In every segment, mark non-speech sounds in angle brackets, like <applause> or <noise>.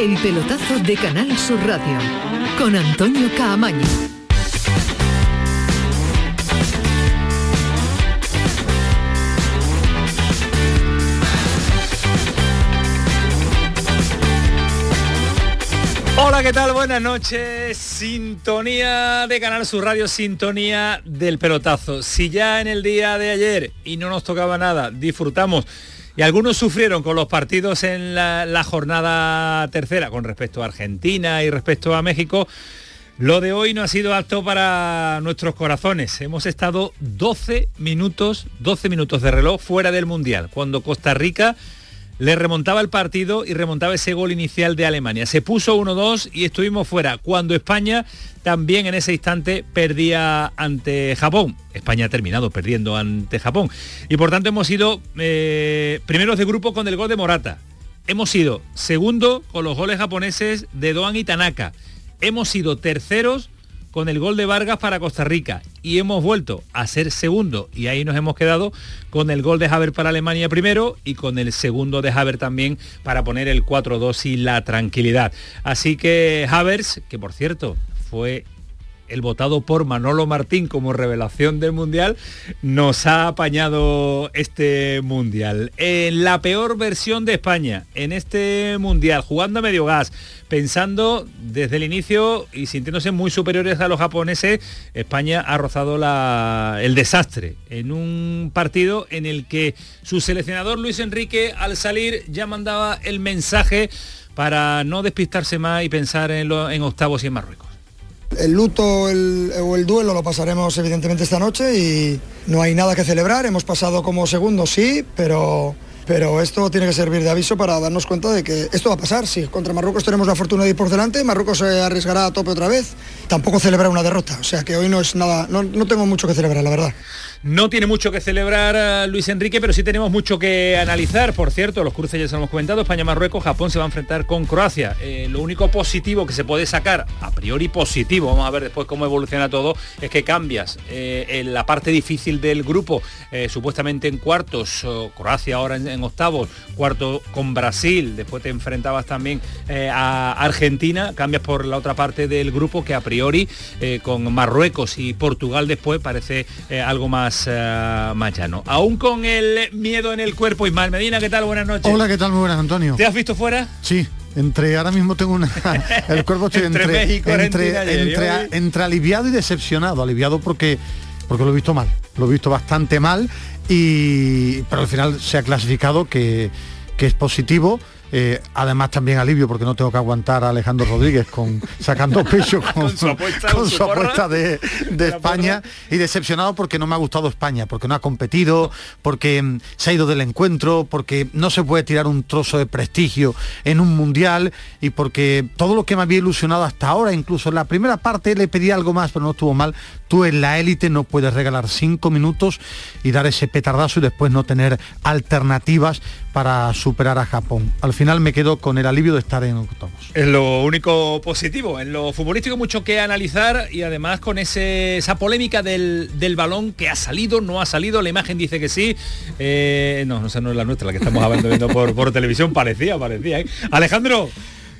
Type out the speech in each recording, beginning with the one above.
El pelotazo de Canal Sur Radio con Antonio Caamaño. Hola, ¿qué tal? Buenas noches. Sintonía de Canal Sur Radio, sintonía del pelotazo. Si ya en el día de ayer y no nos tocaba nada, disfrutamos y algunos sufrieron con los partidos en la, jornada tercera con respecto a Argentina y respecto a México. Lo de hoy no ha sido apto para nuestros corazones. Hemos estado 12 minutos, 12 minutos de reloj fuera del Mundial, cuando Costa Rica le remontaba el partido y remontaba ese gol inicial de Alemania. Se puso 1-2 y estuvimos fuera, cuando España también en ese instante perdía ante Japón. España ha terminado perdiendo ante Japón. Y por tanto hemos sido eh, primeros de grupo con el gol de Morata. Hemos sido segundo con los goles japoneses de Doan y Tanaka. Hemos sido terceros con el gol de Vargas para Costa Rica y hemos vuelto a ser segundo y ahí nos hemos quedado con el gol de Haber para Alemania primero y con el segundo de Haber también para poner el 4-2 y la tranquilidad. Así que Havers, que por cierto fue el votado por Manolo Martín como revelación del Mundial, nos ha apañado este Mundial. En la peor versión de España, en este Mundial, jugando a medio gas, pensando desde el inicio y sintiéndose muy superiores a los japoneses, España ha rozado el desastre en un partido en el que su seleccionador Luis Enrique al salir ya mandaba el mensaje para no despistarse más y pensar en, en octavos y en Marruecos. El luto o el duelo lo pasaremos evidentemente esta noche y no hay nada que celebrar. Hemos pasado como segundo, sí, pero, pero esto tiene que servir de aviso para darnos cuenta de que esto va a pasar. Si contra Marruecos tenemos la fortuna de ir por delante, Marruecos se arriesgará a tope otra vez. Tampoco celebrar una derrota. O sea que hoy no es nada, no, no tengo mucho que celebrar, la verdad. No tiene mucho que celebrar eh, Luis Enrique, pero sí tenemos mucho que analizar. Por cierto, los cruces ya se lo hemos comentado, España-Marruecos, Japón se va a enfrentar con Croacia. Eh, lo único positivo que se puede sacar, a priori positivo, vamos a ver después cómo evoluciona todo, es que cambias eh, en la parte difícil del grupo, supuestamente en cuartos, Croacia ahora en, octavos, cuarto con Brasil, después te enfrentabas también a Argentina, cambias por la otra parte del grupo que a priori con Marruecos y Portugal después parece algo más más, eh, Aún con el miedo en el cuerpo, Ismael Medina, ¿qué tal? Buenas noches. Hola, ¿qué tal? Muy buenas, Antonio. ¿Te has visto fuera? Sí, entre ahora mismo tengo una <laughs> el cuerpo estoy entre entre, entre, aliviado y decepcionado aliviado porque porque lo he visto mal lo he visto bastante mal y pero al final se ha clasificado que, que es positivo eh, además también alivio porque no tengo que aguantar a Alejandro Rodríguez con sacando pecho <laughs> con, su apuesta, de, España y decepcionado porque no me ha gustado España, porque no ha competido, porque mm, se ha ido del encuentro, porque no se puede tirar un trozo de prestigio en un mundial y porque todo lo que me había ilusionado hasta ahora, incluso en la primera parte le pedí algo más, pero no estuvo mal. Tú en la élite no puedes regalar cinco minutos y dar ese petardazo y después no tener alternativas para superar a Japón. Al final me quedo con el alivio de estar en octavos. Es lo único positivo. En lo futbolístico mucho que analizar y además con ese, esa polémica del, balón que ha salido, no ha salido, la imagen dice que sí. Eh, no, no, esa no es la nuestra, la que estamos hablando viendo por, por televisión, parecía, parecía. ¿eh? Alejandro.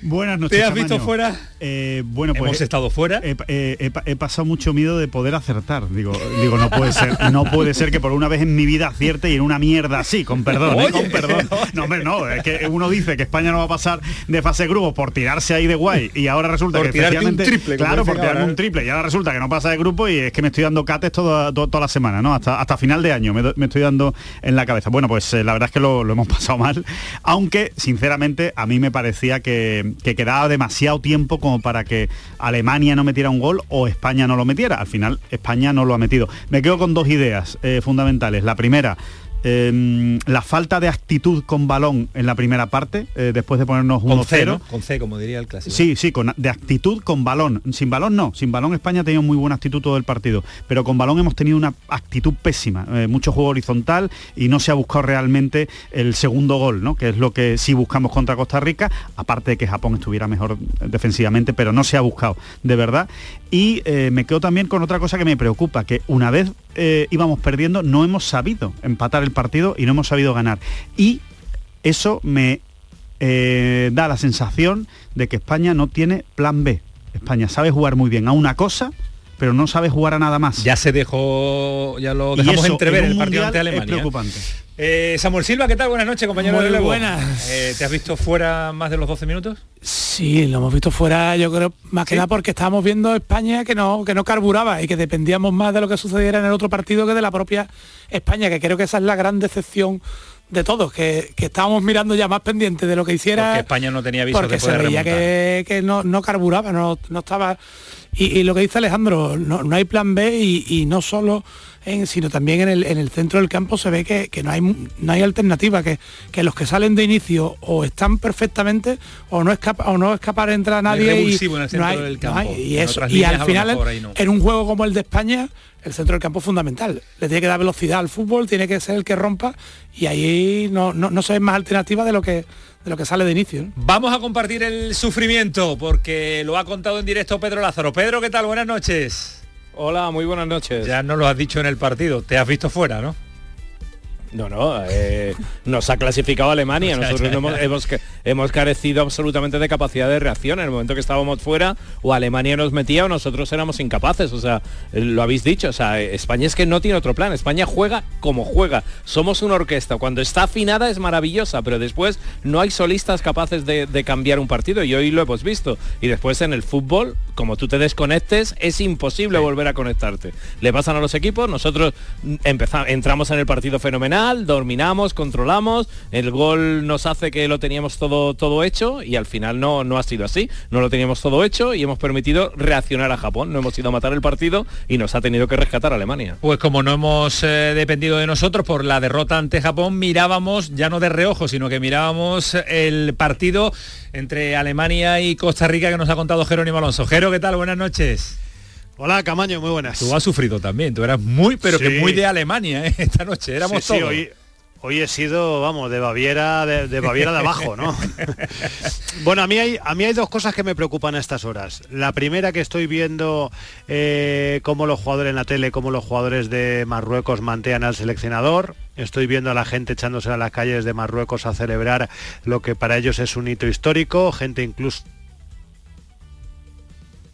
Buenas noches. ¿Te has visto fuera? Eh, bueno, pues hemos estado fuera. He, pasado mucho miedo de poder acertar. Digo, digo, no puede ser, no puede ser que por una vez en mi vida acierte y en una mierda así, con perdón, ¿eh? con perdón. <laughs> No, hombre, no, es que uno dice que España no va a pasar de fase grupo por tirarse ahí de guay y ahora resulta que un triple, claro, por tirarme un triple y ahora resulta que no pasa de grupo y es que me estoy dando cates toda, toda, la semana, ¿no? Hasta, hasta final de año me, estoy dando en la cabeza. Bueno, pues eh, la verdad es que lo, hemos <laughs> pasado mal, aunque sinceramente a mí me parecía que, que quedaba demasiado tiempo como para que Alemania no metiera un gol o España no lo metiera. Al final España no lo ha metido. Me quedo con dos ideas eh, fundamentales. La primera, Em, la falta de actitud con balón en la primera parte, eh, después de ponernos 1-0. Con C, como diría el clásico. Sí, sí, con, de actitud con balón. Sin balón no, sin balón España ha tenido muy buena actitud todo el partido, pero con balón hemos tenido una actitud pésima, eh, mucho juego horizontal y no se ha buscado realmente el segundo gol, ¿no? que es lo que sí buscamos contra Costa Rica, aparte de que Japón estuviera mejor defensivamente, pero no se ha buscado, de verdad. Y eh, me quedo también con otra cosa que me preocupa, que una vez íbamos perdiendo, no hemos sabido empatar el partido y no hemos sabido ganar. Y eso me eh, da la sensación de que España no tiene plan B. España sabe jugar muy bien a una cosa, pero no sabe jugar a nada más. Ya se dejó, ya lo dejamos entrever en el partido ante Alemania. Es preocupante. Eh, Samuel Silva, ¿qué tal? Buenas noches, compañero Muy de buenas. Eh, ¿Te has visto fuera más de los 12 minutos? Sí, lo hemos visto fuera, yo creo, más que nada porque estábamos viendo España que no, que no carburaba y que dependíamos más de lo que sucediera en el otro partido que de la propia España, que creo que esa es la gran decepción de todos, que, que estábamos mirando ya más pendientes de lo que hiciera. Porque España no tenía visos porque de se veía que, que no, no carburaba, no, no estaba... Y, y lo que dice Alejandro, no, no hay plan B y, y no solo en, sino también en el, en el centro del campo se ve que, que no hay no hay alternativa, que, que los que salen de inicio o están perfectamente o no escapa o no escapar entra No hay nadie y eso y al final no. en un juego como el de España el centro del campo es fundamental le tiene que dar velocidad al fútbol tiene que ser el que rompa y ahí no, no, no se ve más alternativa de lo que de lo que sale de inicio ¿no? Vamos a compartir el sufrimiento porque lo ha contado en directo Pedro Lázaro. Pedro, ¿qué tal? Buenas noches. Hola, muy buenas noches. Ya no lo has dicho en el partido, te has visto fuera, ¿no? No, no, eh, nos ha clasificado Alemania. <laughs> Nosotros hemos, carecido absolutamente de capacidad de reacción. En el momento que estábamos fuera, o Alemania nos metía o nosotros éramos incapaces. O sea, eh, lo habéis dicho. O sea, España es que no tiene otro plan. España juega como juega. Somos una orquesta. Cuando está afinada es maravillosa, pero después no hay solistas capaces de, de cambiar un partido. Y hoy lo hemos visto. Y después en el fútbol, como tú te desconectes, es imposible volver a conectarte. Le pasan a los equipos, nosotros mm, empezamos, entramos en el partido fenomenal, dominamos, controlamos, el gol nos hace que lo teníamos todo, todo hecho y al final no, no ha sido así. No lo teníamos todo hecho y hemos permitido reaccionar a Japón. No hemos ido a matar el partido y nos ha tenido que rescatar Alemania. Pues como no hemos eh, dependido de nosotros por la derrota ante Japón, mirábamos, ya no de reojo, sino que mirábamos el partido entre Alemania y Costa Rica que nos ha contado Jerónimo Alonso. Jero, ¿qué tal? Buenas noches. Hola Camaño, muy buenas. Tú has sufrido también, tú eras muy, pero que muy de Alemania ¿eh? <laughs> esta noche, éramos Sí, sí, todos. hoy, hoy he sido, vamos, de Baviera, de, de Baviera de abajo, ¿no? <laughs> bueno, a mí, hay, a mí hay dos cosas que me preocupan a estas horas. La primera que estoy viendo eh, cómo los jugadores en la tele, cómo los jugadores de Marruecos mantean al seleccionador. Estoy viendo a la gente echándose a las calles de Marruecos a celebrar lo que para ellos es un hito histórico, gente incluso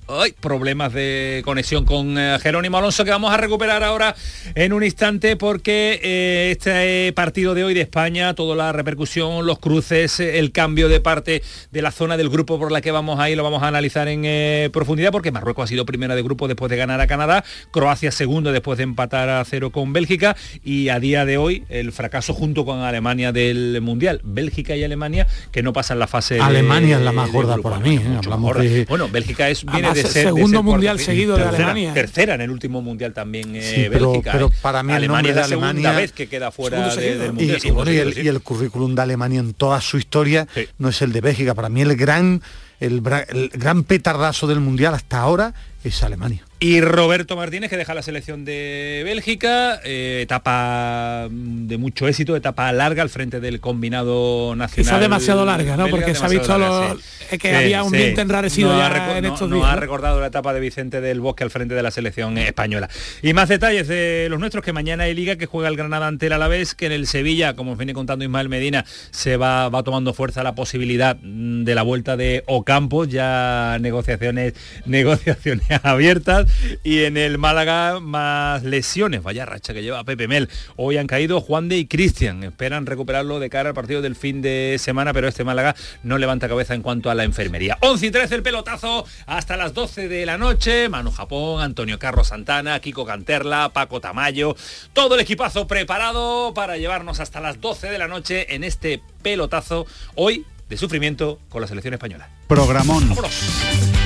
Ay, problemas de conexión con eh, Jerónimo Alonso que vamos a recuperar ahora en un instante porque eh, este partido de hoy de España, toda la repercusión, los cruces, eh, el cambio de parte de la zona del grupo por la que vamos a ir, lo vamos a analizar en eh, profundidad porque Marruecos ha sido primera de grupo después de ganar a Canadá, Croacia segundo después de empatar a cero con Bélgica y a día de hoy el fracaso junto con Alemania del Mundial. Bélgica y Alemania que no pasan la fase de- Alemania es la más gorda para mí, Hablamos de- Bueno, Bélgica es viene Además, de ser de segundo mundial seguido de Alemania. Tercera en el último mundial también eh, Sí, pero- Bélgica. pero ¿eh? para mí el Alemania nombre es la de segunda Alemania- vez que queda fuera de- del Y, mundial. y segundo bueno, y el, seguido, y el currículum de Alemania en toda su historia Sí. no es el de Bélgica. Para mí el gran, el gran petardazo del mundial hasta ahora es Alemania. Y Roberto Martínez, que deja la selección de Bélgica, eh, etapa mm, de mucho éxito, etapa larga al frente del combinado nacional. Quizá demasiado larga, ¿no? belga, Porque se ha visto larga, lo- que había un viento enrarecido No ya en no- estos no días, ha ¿no? recordado la etapa de Vicente del Bosque al frente de la selección española. Y más detalles de los nuestros, que mañana hay Liga, que juega el Granada ante el Alavés, que en el Sevilla, como os viene contando Ismael Medina, se va, va tomando fuerza la posibilidad mm, de la vuelta de Ocampos, ya negociaciones, <laughs> negociaciones <laughs> abiertas. Y en el Málaga, más lesiones, vaya racha que lleva Pepe Mel. Hoy han caído Juan de y Cristian, esperan recuperarlo de cara al partido del fin de semana, pero este Málaga no levanta cabeza en cuanto a la enfermería. 11 y 13 el pelotazo hasta las 12 de la noche. Manu Japón, Antonio Carlos Santana, Kiko Canterla, Paco Tamayo, todo el equipazo preparado para llevarnos hasta las 12 de la noche en este pelotazo hoy de sufrimiento con la selección española. Programón. ¡Vámonos!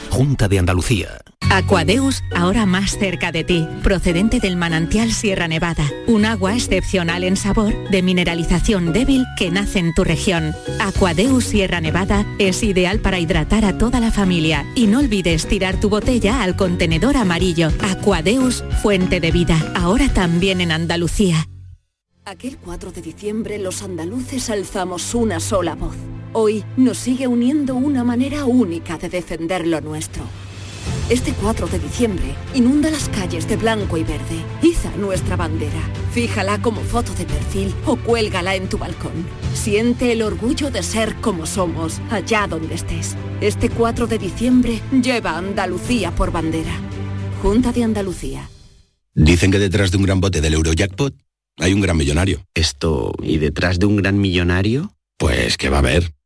Junta de Andalucía. Aquadeus, ahora más cerca de ti, procedente del manantial Sierra Nevada, un agua excepcional en sabor, de mineralización débil que nace en tu región. Aquadeus Sierra Nevada es ideal para hidratar a toda la familia y no olvides tirar tu botella al contenedor amarillo. Aquadeus, fuente de vida, ahora también en Andalucía. Aquel 4 de diciembre los andaluces alzamos una sola voz. Hoy nos sigue uniendo una manera única de defender lo nuestro este 4 de diciembre, inunda las calles de blanco y verde. Iza nuestra bandera. Fíjala como foto de perfil o cuélgala en tu balcón. Siente el orgullo de ser como somos, allá donde estés. Este 4 de diciembre, lleva Andalucía por bandera. Junta de Andalucía. Dicen que detrás de un gran bote del Eurojackpot hay un gran millonario. Esto, ¿y detrás de un gran millonario? Pues que va a haber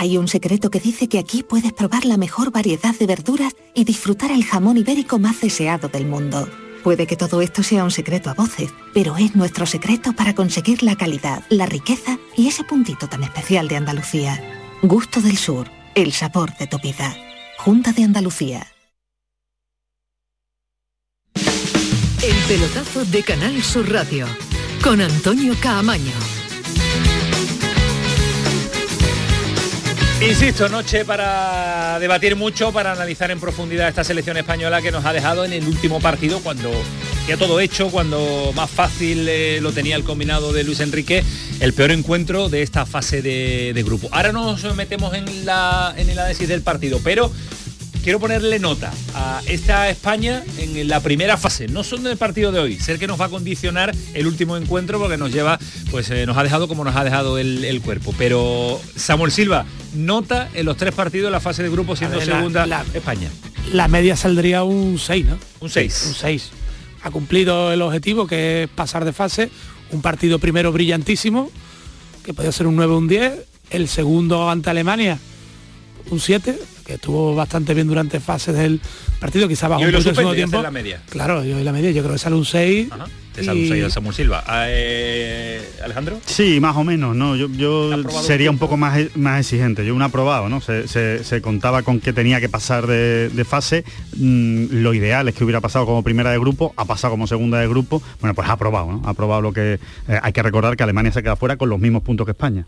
Hay un secreto que dice que aquí puedes probar la mejor variedad de verduras y disfrutar el jamón ibérico más deseado del mundo. Puede que todo esto sea un secreto a voces, pero es nuestro secreto para conseguir la calidad, la riqueza y ese puntito tan especial de Andalucía. Gusto del Sur, el sabor de tu vida. Junta de Andalucía. El pelotazo de Canal Sur Radio con Antonio Caamaño. Insisto, noche para debatir mucho, para analizar en profundidad esta selección española que nos ha dejado en el último partido cuando ya todo hecho, cuando más fácil eh, lo tenía el combinado de Luis Enrique, el peor encuentro de esta fase de, de grupo. Ahora nos metemos en, la, en el análisis del partido, pero quiero ponerle nota a esta España en la primera fase, no son del partido de hoy, ser que nos va a condicionar el último encuentro porque nos lleva, pues eh, nos ha dejado como nos ha dejado el, cuerpo. Pero Samuel Silva, nota en los tres partidos la fase de grupo siendo segunda la, España. La media saldría un 6, ¿no? Un 6. Un 6. Ha cumplido el objetivo que es pasar de fase, un partido primero brillantísimo, que podía ser un 9 o un 10, el segundo ante Alemania, un 7, que estuvo bastante bien durante fases del partido, quizá bajo un poquito el segundo tiempo. La media. Claro, yo la media, yo creo que sale un 6. Te sale un 6 a Samuel Silva. Ah, eh, Alejandro. Sí, más o menos, ¿no? Yo, yo sería un poco más, más exigente. Yo un aprobado, ¿no? Se, se, contaba con que tenía que pasar de, fase. Mm, lo ideal es que hubiera pasado como primera de grupo, ha pasado como segunda de grupo. Bueno, pues ha aprobado, ¿no? Ha aprobado lo que eh, hay que recordar que Alemania se queda fuera con los mismos puntos que España.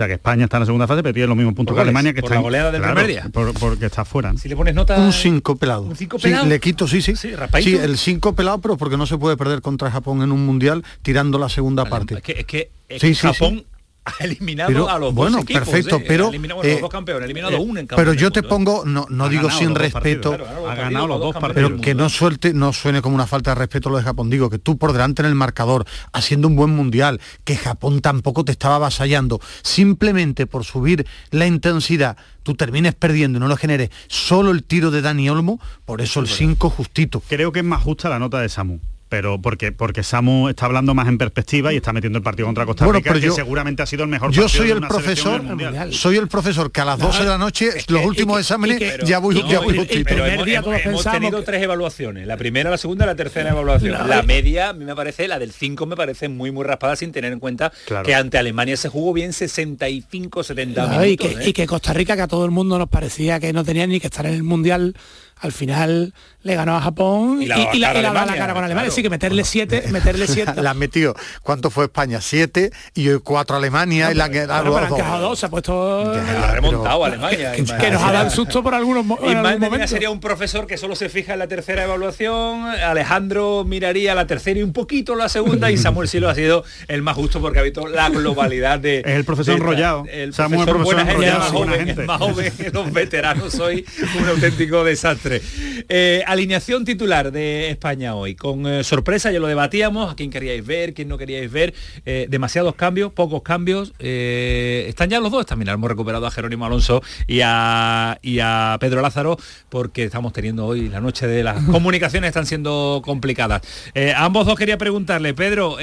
O sea que España está en la segunda fase, pero tiene los mismos puntos que Alemania, que está la goleada del primer día. porque está fuera. Si le pones nota... Un 5 pelado. ¿Un 5 pelado? le quito, sí, sí. Sí, sí el 5 pelado, pero porque no se puede perder contra Japón en un mundial tirando la segunda parte. Es que, es que, es Japón <laughs> ha eliminado a los bueno, dos equipos, perfecto, ¿eh? pero eliminado a los eh, dos campeones, ha eliminado eh, en Pero yo te pongo, no, no digo sin respeto, ha ganado los dos partidos, pero que no suelte, no suene como una falta de respeto lo de Japón. Digo que tú por delante en el marcador, haciendo un buen mundial, que Japón tampoco te estaba avasallando, simplemente por subir la intensidad, tú termines perdiendo y no lo generes solo el tiro de Dani Olmo, por eso el 5 justito. Creo que es más justa la nota de Samu pero porque porque Samu está hablando más en perspectiva y está metiendo el partido contra Costa Rica, que seguramente ha sido el mejor Yo soy el profesor, soy el profesor que a las 12 de la noche, los últimos exámenes, ya voy, ya voy Pero hemos, tenido tres evaluaciones, la primera, la segunda la tercera evaluación. La media, a mí me parece, la del 5 me parece muy muy raspada sin tener en cuenta que ante Alemania se jugó bien 65, 70 minutos. Y que, ¿eh? y que Costa Rica, que a todo el mundo nos parecía que no tenía ni que estar en el Mundial al final le ganó a Japón y, la, y, la, la, cara con Alemania. Sí, que meterle siete, meterle <laughs> siete. la han metido. ¿Cuánto fue España? Siete y hoy cuatro Alemania y la que ha dos. Se ha puesto. ha remontado Alemania. Que, nos ha dado susto por algunos momentos. sería un profesor que solo se fija en la tercera evaluación. Alejandro miraría la tercera y un poquito la segunda. y Samuel Silva ha sido el más justo porque ha visto la globalidad de. Es el profesor enrollado. El Samuel profesor, enrollado. Más joven, más joven, los veteranos soy un auténtico desastre. Desastre. Eh, alineación titular de España hoy. Con eh, sorpresa, ya lo debatíamos, a quién queríais ver, quién no queríais ver. Eh, demasiados cambios, pocos cambios. están ya los dos, también hemos recuperado a Jerónimo Alonso y a, y a Pedro Lázaro, porque estamos teniendo hoy la noche de las <laughs> comunicaciones, están siendo complicadas. a ambos dos quería preguntarle, Pedro,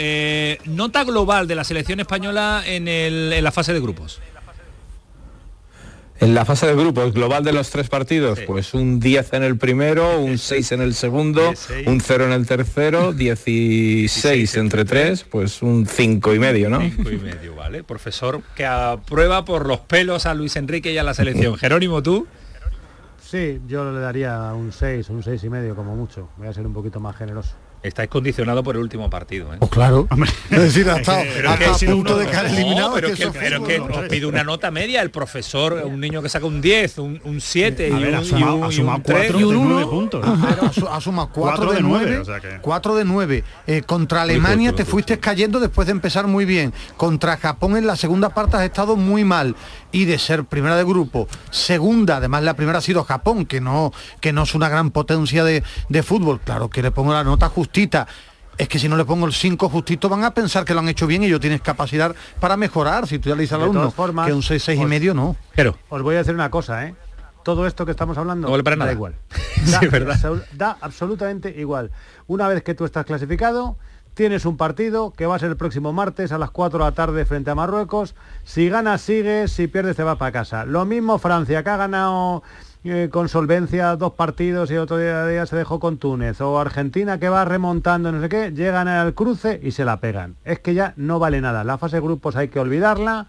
nota global de la selección española en, en la fase de grupos. En la fase de grupos global de los tres partidos, pues un 10 en el primero, un 6 en el segundo, un 0 en el tercero, <laughs> 16 entre tres, pues un 5 y medio, ¿no? 5 y medio, vale. Profesor que aprueba por los pelos a Luis Enrique y a la selección. <laughs> Jerónimo, ¿tú? Sí, yo le daría un 6, un 6 y medio como mucho. Voy a ser un poquito más generoso estáis condicionado por el último partido. ¿eh? Pues claro. <laughs> es decir, hasta, a punto de caer eliminado. pero, que, pero que os pido una nota media. El profesor, un niño que saca un 10, un, 7 y, un, y, y un 3 y un 1 puntos. Ha sumado 4 de 9. 4 de 9. Eh, contra Alemania te fuiste cayendo después de empezar muy bien. Contra Japón en la segunda parte has estado muy mal. Y de ser primera de grupo, segunda, además la primera ha sido Japón, que no, que no es una gran potencia de, de fútbol. Claro que le pongo la nota justa es que si no le pongo el 5 justito van a pensar que lo han hecho bien y yo tienes capacidad para mejorar. Si tú ya le dices al alumno que un 6, 6 y medio no. Pero os voy a decir una cosa, ¿eh? Todo esto que estamos hablando no da igual. <laughs> Da, verdad. da absolutamente igual. Una vez que tú estás clasificado, tienes un partido que va a ser el próximo martes a las 4 de la tarde frente a Marruecos. Si ganas, sigues, si pierdes, te vas para casa. Lo mismo Francia, que ha ganado con solvencia dos partidos y otro día, se dejó con Túnez, o Argentina que va remontando, no sé qué, llegan al cruce y se la pegan. Es que ya no vale nada. La fase de grupos hay que olvidarla.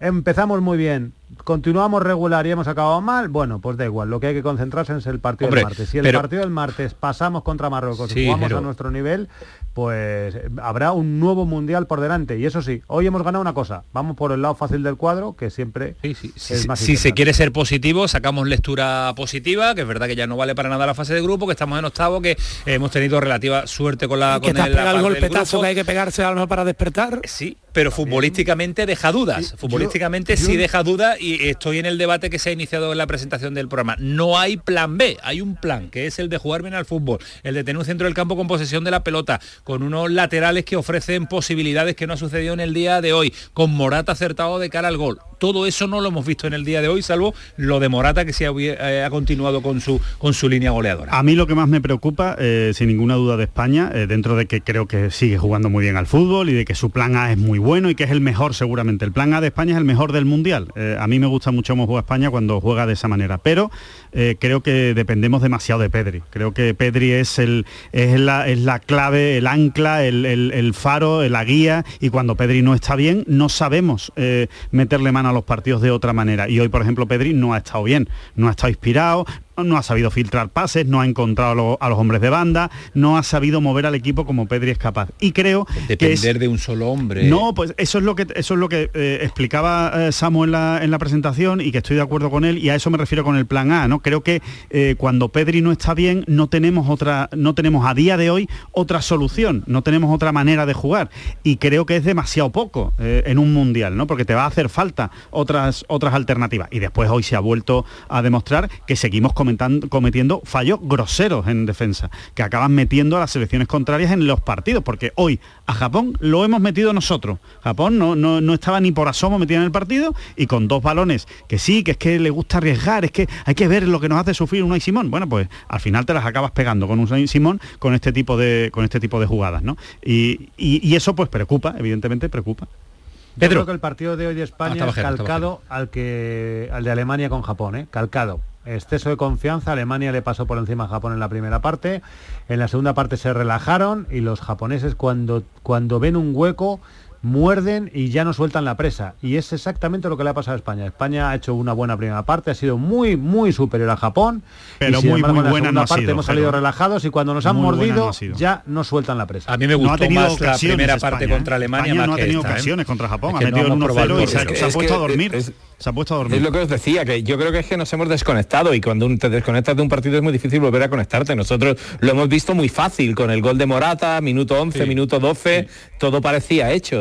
Empezamos muy bien, continuamos regular y hemos acabado mal, bueno, pues da igual, lo que hay que concentrarse es el partido del martes. Si el partido del martes pasamos contra Marruecos y jugamos a nuestro nivel, pues habrá un nuevo mundial por delante. Y eso sí, hoy hemos ganado una cosa. Vamos por el lado fácil del cuadro, que siempre es más Si se quiere ser positivo, sacamos lectura positiva, que es verdad que ya no vale para nada la fase de grupo, que estamos en octavo, que hemos tenido relativa suerte con la con el, el golpetazo que hay que pegarse a lo mejor para despertar. Sí, pero futbolísticamente deja dudas. Futbolísticamente sí deja dudas y estoy en el debate que se ha iniciado en la presentación del programa. No hay plan B, hay un plan, que es el de jugar bien al fútbol, el de tener un centro del campo con posesión de la pelota, con unos laterales que ofrecen posibilidades que no ha sucedido en el día de hoy, con Morata acertado de cara al gol. Todo eso no lo hemos visto en el día de hoy, salvo lo de Morata que se ha, eh, continuado con su, línea goleadora. A mí lo que más me preocupa, eh, sin ninguna duda de España, eh, dentro de que creo que sigue jugando muy bien al fútbol y de que su plan A es muy bueno y que es el mejor seguramente. El plan A de España es el mejor del Mundial. Mí me gusta mucho cómo juega España cuando juega de esa manera, pero creo que dependemos demasiado de Pedri. Creo que Pedri es, el, es, la, es la clave, el ancla, el, el, faro, la guía y cuando Pedri no está bien no sabemos meterle mano a los partidos de otra manera. Y hoy, por ejemplo, Pedri no ha estado bien, no ha estado inspirado, no ha sabido filtrar pases, no ha encontrado a los hombres de banda, no ha sabido mover al equipo como Pedri es capaz. Y creo depender de un solo hombre. No, pues eso es lo que eso es lo que eh, explicaba eh, Samu en la, en la, presentación y que estoy de acuerdo con él y a eso me refiero con el plan A, ¿no? Creo que eh, cuando Pedri no está bien no tenemos otra no tenemos a día de hoy otra solución, no tenemos otra manera de jugar y creo que es demasiado poco en un mundial, ¿no? Porque te va a hacer falta otras otras alternativas y después hoy se ha vuelto a demostrar que seguimos con cometiendo fallos groseros en defensa, que acaban metiendo a las selecciones contrarias en los partidos, porque hoy a Japón lo hemos metido nosotros. Japón no, no, estaba ni por asomo metido en el partido y con dos balones, que sí, que es que le gusta arriesgar, es que hay que ver lo que nos hace sufrir Unai Simón. Bueno, pues al final te las acabas pegando con Unai Simón con este tipo de, con este tipo de jugadas, ¿no? Y, y eso pues preocupa, evidentemente preocupa. Yo creo que el partido de hoy de España es calcado al que al de Alemania con Japón, ¿eh? calcado. Exceso de confianza, Alemania le pasó por encima a Japón en la primera parte, en la segunda parte se relajaron y los japoneses cuando, cuando ven un hueco muerden y ya no sueltan la presa. Y es exactamente lo que le ha pasado a España. España ha hecho una buena primera parte, ha sido muy, muy superior a Japón. Pero muy, muy buena no parte hemos salido relajados y cuando nos han mordido ya no suelton la presa. A mí me gustó más la primera parte contra Alemania. no ha tenido ¿eh? ocasiones contra Japón, ha metido el 1-0 y se, ha puesto a dormir. Se ha puesto a dormir. Es lo que os decía, que yo creo que es que nos hemos desconectado y cuando te desconectas de un partido es muy difícil volver a conectarte. Nosotros lo hemos visto muy fácil con el gol de Morata, minuto 11, minuto 12, todo parecía hecho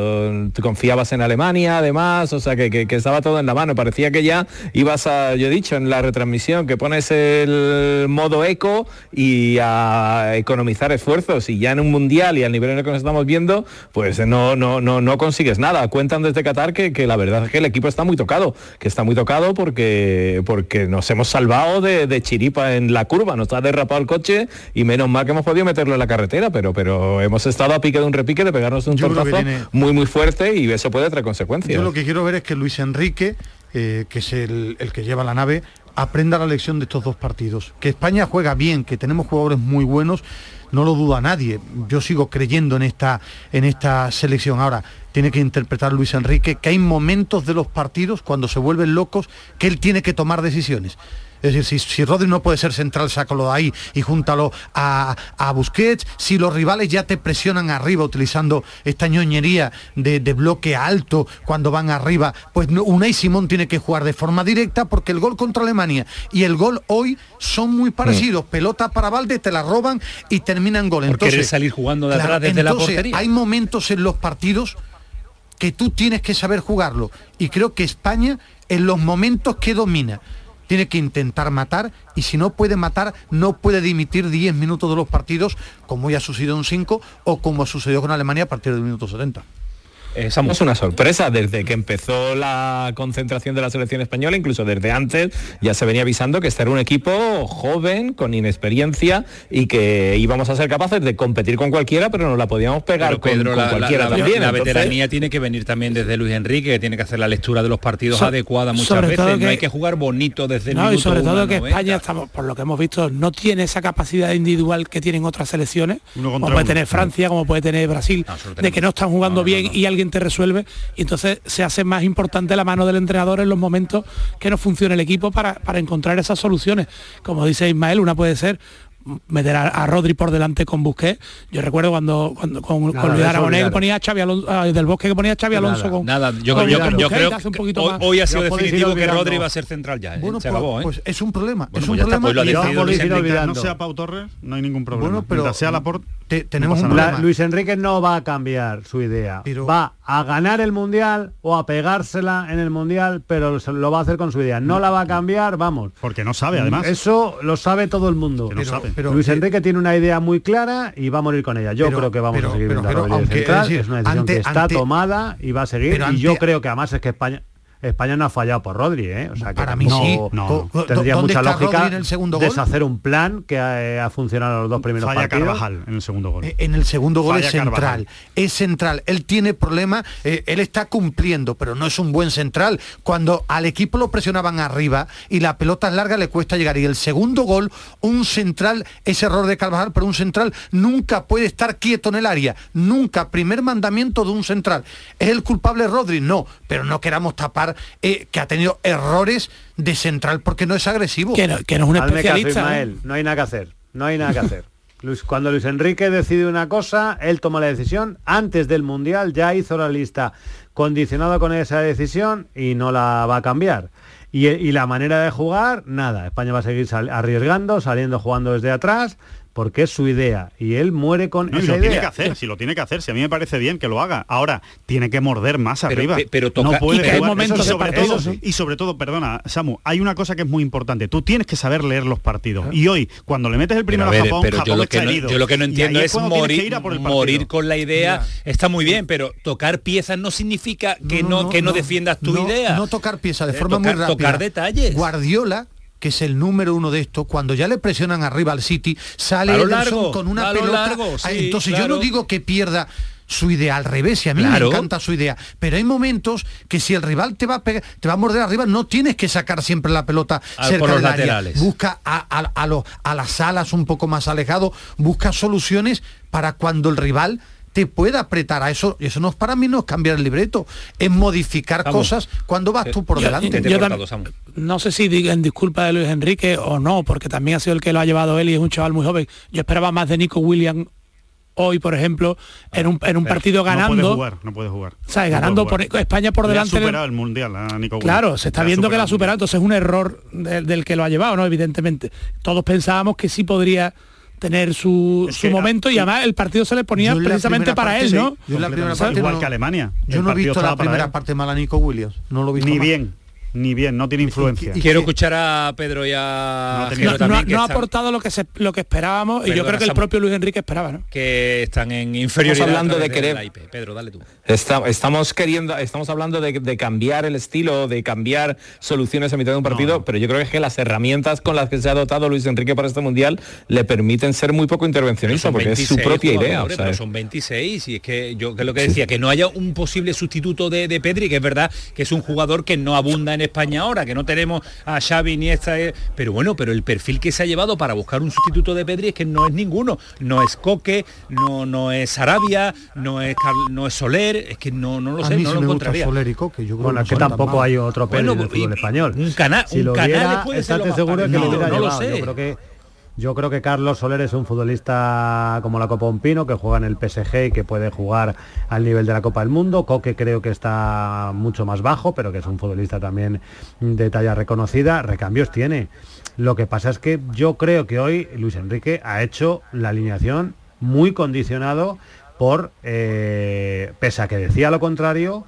te confiabas en Alemania, además, o sea, que, que, estaba todo en la mano. Parecía que ya ibas a, yo he dicho en la retransmisión, que pones el modo eco y a economizar esfuerzos. Y ya en un mundial y al nivel en el que nos estamos viendo, pues no, no, no, no consigues nada. Cuentan desde Qatar que, que la verdad es que el equipo está muy tocado, que está muy tocado porque, porque nos hemos salvado de, de chiripa en la curva, nos ha derrapado el coche y menos mal que hemos podido meterlo en la carretera, pero, pero hemos estado a pique de un repique de pegarnos un tortazo muy muy fuerte y eso puede traer consecuencias. Yo lo que quiero ver es que Luis Enrique, eh, que es el, que lleva la nave, aprenda la lección de estos dos partidos. Que España juega bien, que tenemos jugadores muy buenos, no lo duda nadie. Yo sigo creyendo en esta, en esta selección. Ahora, tiene que interpretar Luis Enrique que hay momentos de los partidos cuando se vuelven locos que él tiene que tomar decisiones. Es decir, si, Rodri no puede ser central, sácalo de ahí y júntalo a, Busquets. Si los rivales ya te presionan arriba utilizando esta ñoñería de, bloque alto cuando van arriba, pues Unai Simón tiene que jugar de forma directa porque el gol contra Alemania y el gol hoy son muy parecidos. Mm. Pelota para Valde, te la roban y terminan gol. Entonces, salir jugando de atrás desde la portería. Hay momentos en los partidos que tú tienes que saber jugarlo. Y creo que España, en los momentos que domina, tiene que intentar matar y si no puede matar, no puede dimitir 10 minutos de los partidos, como ya ha sucedido en 5 o como ha sucedido con Alemania a partir del minuto 70. Esa es una sorpresa desde que empezó la concentración de la selección española, incluso desde antes ya se venía avisando que este era un equipo joven, con inexperiencia y que íbamos a ser capaces de competir con cualquiera, pero no la podíamos pegar con, cualquiera también. La veteranía tiene que venir también desde Luis Enrique, que tiene que hacer la lectura de los partidos adecuada muchas veces. no hay que jugar bonito desde el No, y sobre todo que España, estamos, por lo que hemos visto, no tiene esa capacidad individual que tienen otras selecciones, como puede tener Francia, como puede tener Brasil, de que no están jugando bien y alguien resuelve y entonces se hace más importante la mano del entrenador en los momentos que no funcione el equipo para, para encontrar esas soluciones. Como dice Ismael, una puede ser meter a, Rodri por delante con Busquets. Yo recuerdo cuando, cuando con, Luis Aragonés que ponía a Xavi Alonso, ah, del Bosque que ponía a Xavi Alonso con Nada, yo, creo que hoy, ha sido definitivo que Rodri va a ser central ya. ¿eh? Bueno, se acabó, ¿eh? pues es un problema. es un pues problema. no sea Pau Torres, no hay ningún problema. Bueno, pero sea la por tenemos un problema. Luis Enrique no va a cambiar su idea. va a ganar el mundial o a pegársela en el mundial, pero lo va a hacer con su idea. No la va a cambiar, vamos. Porque no sabe, además. Eso lo sabe todo el mundo. Pero, Luis Enrique tiene una idea muy clara y va a morir con ella. Yo creo que vamos a seguir viendo la central. Es, una decisión que está tomada y va a seguir. y yo creo que además es que España España no ha fallado por Rodri, ¿eh? O sea, que para mí no, sí. No, tendría mucha lógica en el segundo deshacer un plan que ha, funcionado en los dos primeros Falla partidos. Carvajal en el segundo gol. Eh, en el segundo gol es central. Es central. Él tiene problemas, eh, él está cumpliendo, pero no es un buen central. Cuando al equipo lo presionaban arriba y la pelota es larga le cuesta llegar. Y el segundo gol, un central, es error de Carvajal, pero un central nunca puede estar quieto en el área. Nunca. Primer mandamiento de un central. ¿Es el culpable Rodri? No, pero no queramos tapar eh, que ha tenido errores de central porque no es agresivo. Que no, es un especialista. ¿eh? No hay nada que hacer. No hay nada que hacer. <laughs> cuando Luis Enrique decide una cosa, él toma la decisión. Antes del Mundial ya hizo la lista condicionada con esa decisión y no la va a cambiar. Y, y la manera de jugar, nada. España va a seguir arriesgando, saliendo, jugando desde atrás porque es su idea y él muere con esa y lo tiene que hacer, si lo tiene que hacer, si a mí me parece bien que lo haga. Ahora tiene que morder más arriba. Pero no puede y momentos sobre todo, y sobre todo, perdona, Samu, hay una cosa que es muy importante. Tú tienes que saber leer los partidos. Y hoy cuando le metes el primero a, Japón, pero yo, lo que no, yo lo que no entiendo es, morir, morir con la idea. Está muy bien, pero tocar piezas no significa que no, que no, defiendas tu idea. No tocar piezas de forma muy rápida. Tocar detalles. Guardiola que es el número uno de esto, cuando ya le presionan arriba al City, sale Ederson con una pelota. Entonces yo no digo que pierda su idea al revés, y a mí me encanta su idea, pero hay momentos que si el rival te va a pegar, te va a morder arriba, no tienes que sacar siempre la pelota cerca del área. Busca a, a, a las alas un poco más alejado, busca soluciones para cuando el rival te puede apretar a eso. Eso no es para mí, no es cambiar el libreto, es modificar cosas cuando vas tú por delante. no sé si digan disculpa de Luis Enrique o no, porque también ha sido el que lo ha llevado él y es un chaval muy joven. Yo esperaba más de Nico Williams hoy, por ejemplo, en un, en un partido ganando. No puede jugar, no puede jugar. ¿sabes? ganando por España por delante. Ha superado el mundial a Nico Claro, se está viendo que la ha superado, entonces es un error del, del, que lo ha llevado, ¿no? Evidentemente. Todos pensábamos que sí podría tener su, su momento y además el partido se le ponía precisamente para él, ¿no? Igual que Alemania. Yo no he visto la primera parte mal a Nico Williams. No lo he visto Ni bien ni bien, no tiene influencia. Quiero escuchar a Pedro y a No, ha aportado lo que lo que esperábamos y yo creo que el propio Luis Enrique esperaba, ¿no? Que están en inferioridad. Estamos hablando de querer. Pedro, dale tú. estamos queriendo, estamos hablando de, cambiar el estilo, de cambiar soluciones a mitad de un partido, pero yo creo que las herramientas con las que se ha dotado Luis Enrique para este mundial le permiten ser muy poco intervencionista porque es su propia idea. pero son 26 y es que yo que lo que decía, que no haya un posible sustituto de, de Pedri, que es verdad que es un jugador que no abunda en España ahora, que no tenemos a Xavi ni esta, eh, pero bueno, pero el perfil que se ha llevado para buscar un sustituto de Pedri es que no es ninguno, no es Coque, no, no es Arabia, no es no es Soler, es que no, no lo sé, no lo encontraría. Soler y Coque, yo bueno, es que tampoco hay otro Pedri en el fútbol español. Un, canal si un canal puede ser seguro que lo, no lo sé. Yo creo que yo creo que Carlos Soler es un futbolista como la Copa Pino, que juega en el PSG y que puede jugar al nivel de la Copa del Mundo. Coque creo que está mucho más bajo, pero que es un futbolista también de talla reconocida. Recambios tiene. Lo que pasa es que yo creo que hoy Luis Enrique ha hecho la alineación muy condicionado por, eh, pese a que decía lo contrario,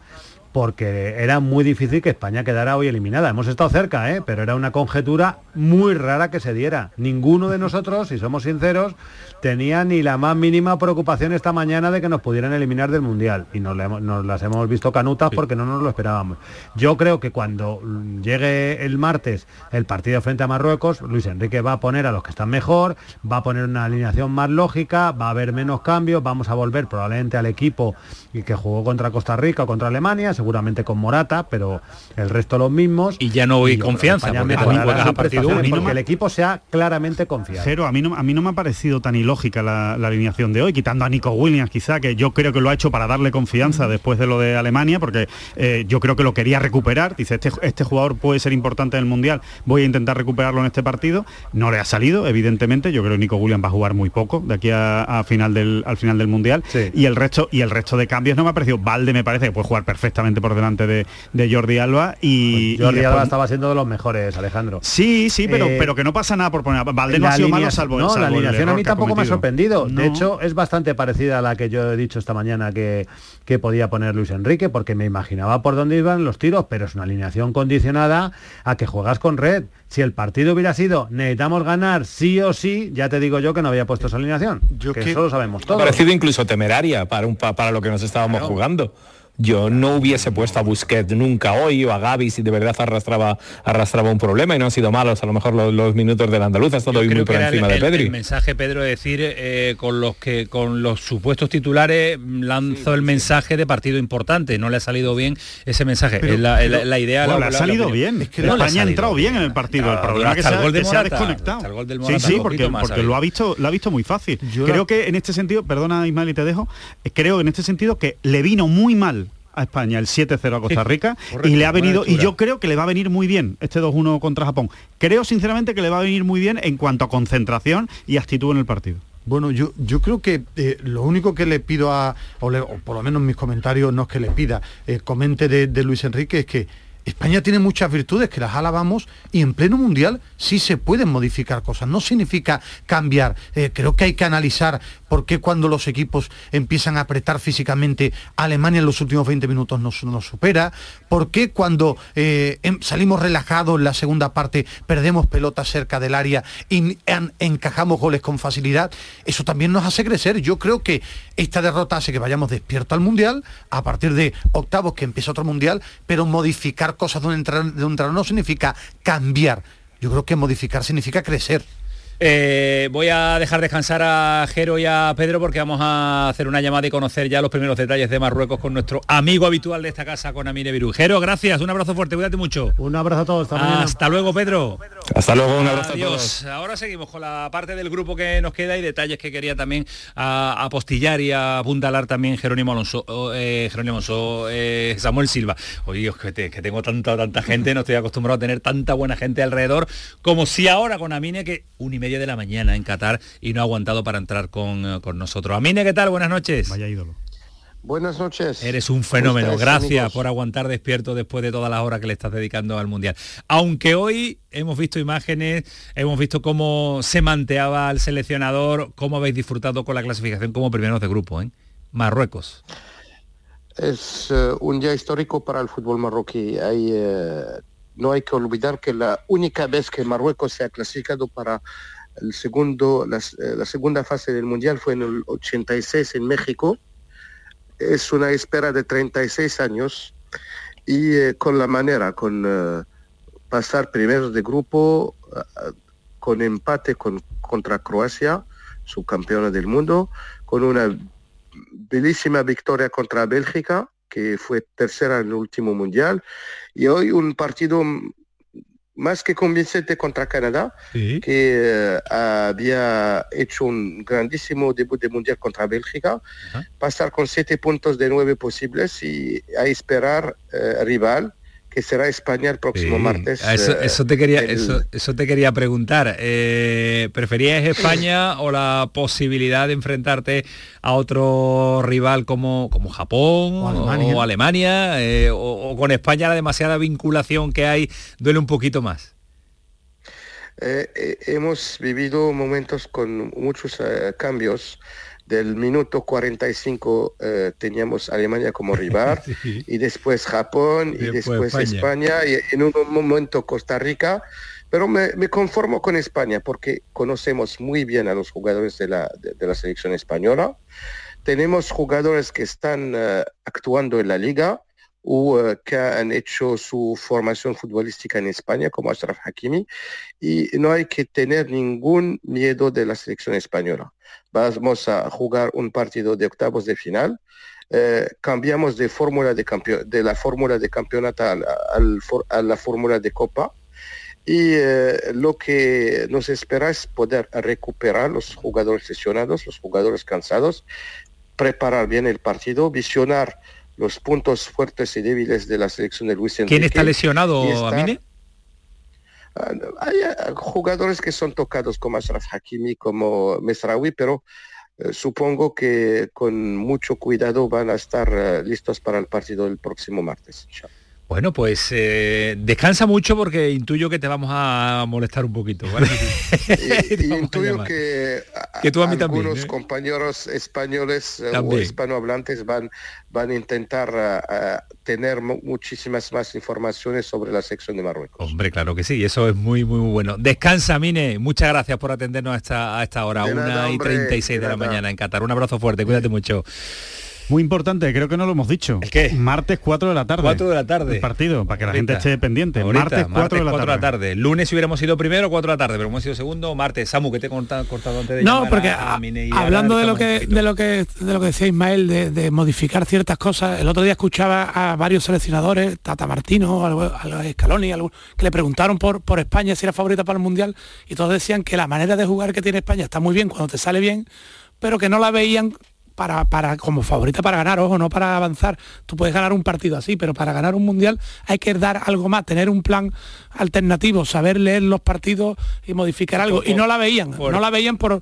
porque era muy difícil que España quedara hoy eliminada. Hemos estado cerca, ¿eh? pero era una conjetura muy rara que se diera. Ninguno de nosotros, si somos sinceros, tenía ni la más mínima preocupación esta mañana de que nos pudieran eliminar del Mundial. Y nos, las hemos visto canutas porque no nos lo esperábamos. Yo creo que cuando llegue el martes el partido frente a Marruecos, Luis Enrique va a poner a los que están mejor, va a poner una alineación más lógica, va a haber menos cambios, vamos a volver probablemente al equipo que jugó contra Costa Rica o contra Alemania, seguramente con Morata, pero el resto los mismos. Y ya no voy confianza, porque, a partido porque el equipo sea claramente confiado. Pero a mí no, a mí no me ha parecido tan ilógico lógica la, alineación de hoy, quitando a Nico Williams quizá, que yo creo que lo ha hecho para darle confianza después de lo de Alemania, porque eh, yo creo que lo quería recuperar. Dice, este, este jugador puede ser importante en el Mundial, voy a intentar recuperarlo en este partido. No le ha salido, evidentemente. Yo creo que Nico Williams va a jugar muy poco de aquí a, final del, al final del Mundial. Y el resto y el resto de cambios no me ha parecido. Valde me parece que puede jugar perfectamente por delante de, Jordi Alba. Y, pues Jordi Alba estaba siendo de los mejores, Alejandro. Sí, sí, pero, eh, pero que no pasa nada por poner. Valde no ha sido malo salvo, no, la alineación a mí tampoco me ha sorprendido. De hecho, es bastante parecida a la que yo he dicho esta mañana que, que podía poner Luis Enrique, porque me imaginaba por dónde iban los tiros, pero es una alineación condicionada a que juegas con red. Si el partido hubiera sido necesitamos ganar sí o sí, ya te digo yo que no había puesto esa alineación. Yo que, eso lo sabemos todos. Ha parecido incluso temeraria para, un, para lo que nos estábamos jugando yo no hubiese puesto a Busquets nunca hoy o a Gaby si de verdad arrastraba arrastraba un problema y no han sido malos a lo mejor los, minutos del andaluz ha estado muy por encima de Pedri. El mensaje Pedro es decir eh, con los que con los supuestos titulares lanzó el mensaje de partido importante no le ha salido bien ese mensaje. La, idea le ha salido bien es que España ha entrado bien. en el partido el problema es que, se, ha desconectado. sí sí porque, porque lo ha visto lo ha visto muy fácil. Creo que en este sentido perdona Ismael y te dejo creo en este sentido que le vino muy mal a España el 7-0 a Costa Rica y le ha venido y yo creo que le va a venir muy bien este 2-1 contra Japón. Creo sinceramente que le va a venir muy bien en cuanto a concentración y actitud en el partido. Bueno, yo, yo creo que eh, lo único que le pido a, o, por lo menos mis comentarios no es que le pida, eh, comente de Luis Enrique, es que España tiene muchas virtudes que las alabamos y en pleno mundial sí se pueden modificar cosas. No significa cambiar. Eh, creo que hay que analizar por qué cuando los equipos empiezan a apretar físicamente, Alemania en los últimos 20 minutos nos, nos supera. Por qué cuando eh, em, salimos relajados en la segunda parte, perdemos pelotas cerca del área y encajamos goles con facilidad. Eso también nos hace crecer. Yo creo que esta derrota hace que vayamos despierto al mundial, a partir de octavos que empieza otro mundial, pero modificar cosas de un, entrenador, no significa cambiar. Yo creo que modificar significa crecer. Eh, voy a dejar descansar a Jero y a Pedro porque vamos a hacer una llamada y conocer ya los primeros detalles de Marruecos con nuestro amigo habitual de esta casa, con Amine Viru. Jero, gracias, un abrazo fuerte, cuídate mucho. Un abrazo a todos, hasta, hasta luego, Pedro. Hasta luego, un abrazo Adiós. Ahora seguimos con la parte del grupo que nos queda y detalles que quería también apostillar y apuntalar también Jerónimo Alonso, eh, Jerónimo Alonso, eh, Samuel Silva. Oye, que, que tengo tanta, tanta gente, no estoy acostumbrado a tener tanta buena gente alrededor como si ahora con Amine que un y media de la mañana en Qatar y no ha aguantado para entrar con, eh, con nosotros. Amine, ¿qué tal? Buenas noches. Vaya ídolo. Buenas noches. Eres un fenómeno. Gracias por aguantar despierto después de todas las horas que le estás dedicando al Mundial. Aunque hoy hemos visto imágenes, hemos visto cómo se manteaba al seleccionador, cómo habéis disfrutado con la clasificación como primeros de grupo, ¿eh? Marruecos. Es eh, un día histórico para el fútbol marroquí. Hay, eh, no hay que olvidar que la única vez que Marruecos se ha clasificado para el segundo, la, la segunda fase del Mundial fue en el 86 en México. Es una espera de 36 años y eh, con la manera, con eh, pasar primeros de grupo, eh, con empate con, contra Croacia, subcampeona del mundo, con una bellísima victoria contra Bélgica, que fue tercera en el último mundial, y hoy un partido más que convincente contra Canadá, que eh, había hecho un grandísimo debut de mundial contra Bélgica, pasar con siete puntos de nueve posibles y a esperar eh, rival que será España el próximo martes. Eso, eh, te quería, eso, eso, te quería preguntar. Eh, ¿Preferías España o la posibilidad de enfrentarte a otro rival como, como Japón o Alemania? O, o, con España la demasiada vinculación que hay duele un poquito más? hemos vivido momentos con muchos cambios del minuto 45 eh, teníamos Alemania como rival <laughs> y después Japón y, después, España. y en un momento Costa Rica, pero me, conformo con España porque conocemos muy bien a los jugadores de la, de, la selección española. Tenemos jugadores que están eh, actuando en la liga que han hecho su formación futbolística en España, como Ashraf Hakimi, y no hay que tener ningún miedo de la selección española vamos a jugar un partido de octavos de final. Eh, cambiamos de fórmula de, de la fórmula de campeonato a, la fórmula de copa y eh, lo que nos espera es poder recuperar los jugadores lesionados, los jugadores cansados, preparar bien el partido, visionar los puntos fuertes y débiles de la selección de Luis Enrique. ¿Quién está lesionado, Amine? Ah, hay ah, jugadores que son tocados como Ashraf Hakimi, como Mesraoui, pero eh, supongo que con mucho cuidado van a estar eh, listos para el partido del próximo martes. Bueno, pues eh, descansa mucho porque intuyo que te vamos a molestar un poquito. <laughs> <laughs> intuyo que, tú a mí algunos ¿eh? compañeros españoles eh, o hispanohablantes van, van a intentar tener muchísimas más informaciones sobre la sección de Marruecos. Hombre, claro que sí, eso es muy, muy bueno. Descansa, Mine. Muchas gracias por atendernos a esta, a esta hora, una y 36 de, de la mañana en Qatar. Un abrazo fuerte, cuídate mucho. Muy importante, creo que no lo hemos dicho. ¿El qué? Martes 4 de la tarde. 4 de la tarde. El partido, para que la gente esté pendiente. martes 4, de, la 4 de, la tarde. Lunes si hubiéramos sido primero, 4 de la tarde, pero hemos sido segundo, martes. Samu, que te he cortado, antes de No, porque hablando de lo, que, de lo que de lo que decía Ismael, de, modificar ciertas cosas, el otro día escuchaba a varios seleccionadores, Tata Martino, a los Scaloni, que le preguntaron por, por España si era favorita para el Mundial, y todos decían que la manera de jugar que tiene España está muy bien cuando te sale bien, pero que no la veían para, para, como favorita para ganar, ojo, no para avanzar. Tú puedes ganar un partido así, pero para ganar un mundial hay que dar algo más, tener un plan alternativo, saber leer los partidos y modificar algo. y no la veían, no la veían por,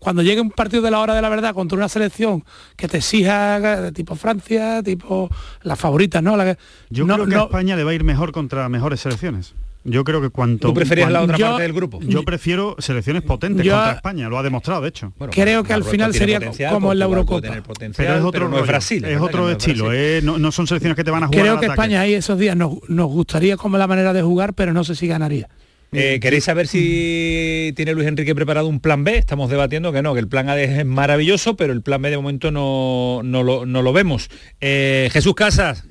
cuando llegue un partido de la hora de la verdad contra una selección que te exija tipo Francia, tipo las favoritas, ¿no? La Yo creo que a España le va a ir mejor contra mejores selecciones. Yo creo que cuanto... ¿Tú preferías la otra parte del grupo? Yo prefiero selecciones potentes contra España, lo ha demostrado, de hecho. creo que al final sería como en la Eurocopa. Pero es otro no es Brasil. Es otro estilo, eh, no, son selecciones que te van a jugar Creo que España ahí esos días nos, gustaría como la manera de jugar, pero no sé si ganaría. Eh, ¿Queréis saber si tiene Luis Enrique preparado un plan B? Estamos debatiendo que no, que el plan A es maravilloso, pero el plan B de momento no, no, lo, vemos. Eh, Jesús Casas,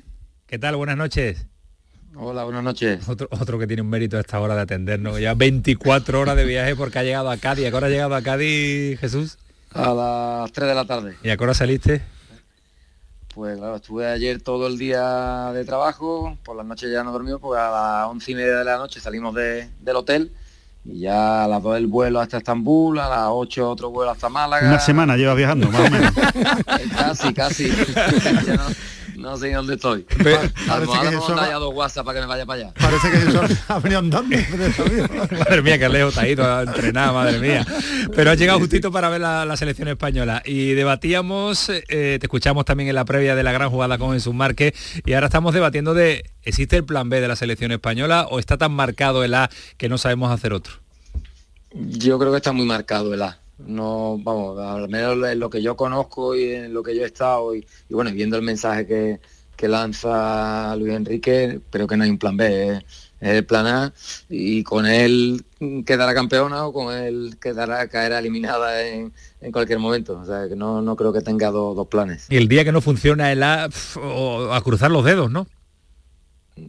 ¿qué tal? Buenas noches. Hola, buenas noches. Otro, otro que tiene un mérito a esta hora de atendernos. Ya 24 horas de viaje porque ha llegado a Cádiz. ¿A qué hora ha llegado a Cádiz, Jesús? A las 3 de la tarde. ¿Y a qué hora saliste? Pues claro, estuve ayer todo el día de trabajo, por las noches ya no dormí, pues a las once y media de la noche salimos del hotel y ya a las 2 el vuelo hasta Estambul, a las 8 otro vuelo hasta Málaga. Una semana lleva viajando, más o menos. <laughs> casi, casi. <laughs> no sé dónde estoy. Almohada me ha dos WhatsApp para que me vaya para allá. Parece que eso <laughs> ha venido andando. madre mía, que lejos está ido a entrenar, madre mía. Pero ha llegado justito para ver la, selección española. Y debatíamos, eh, te escuchamos también en la previa de la gran jugada con Jesús Márquez, y ahora estamos debatiendo de, ¿existe el plan B de la selección española o está tan marcado el A que no sabemos hacer otro? Yo creo que está muy marcado el A no, vamos, al menos en lo que yo conozco y en lo que yo he estado y, bueno, viendo el mensaje que, lanza Luis Enrique, pero que no hay un plan B, es, el plan A y con él quedará campeona o con él quedará caerá eliminada en, cualquier momento. O sea que no, no creo que tenga dos planes. Y el día que no funciona el A, a cruzar los dedos, ¿no?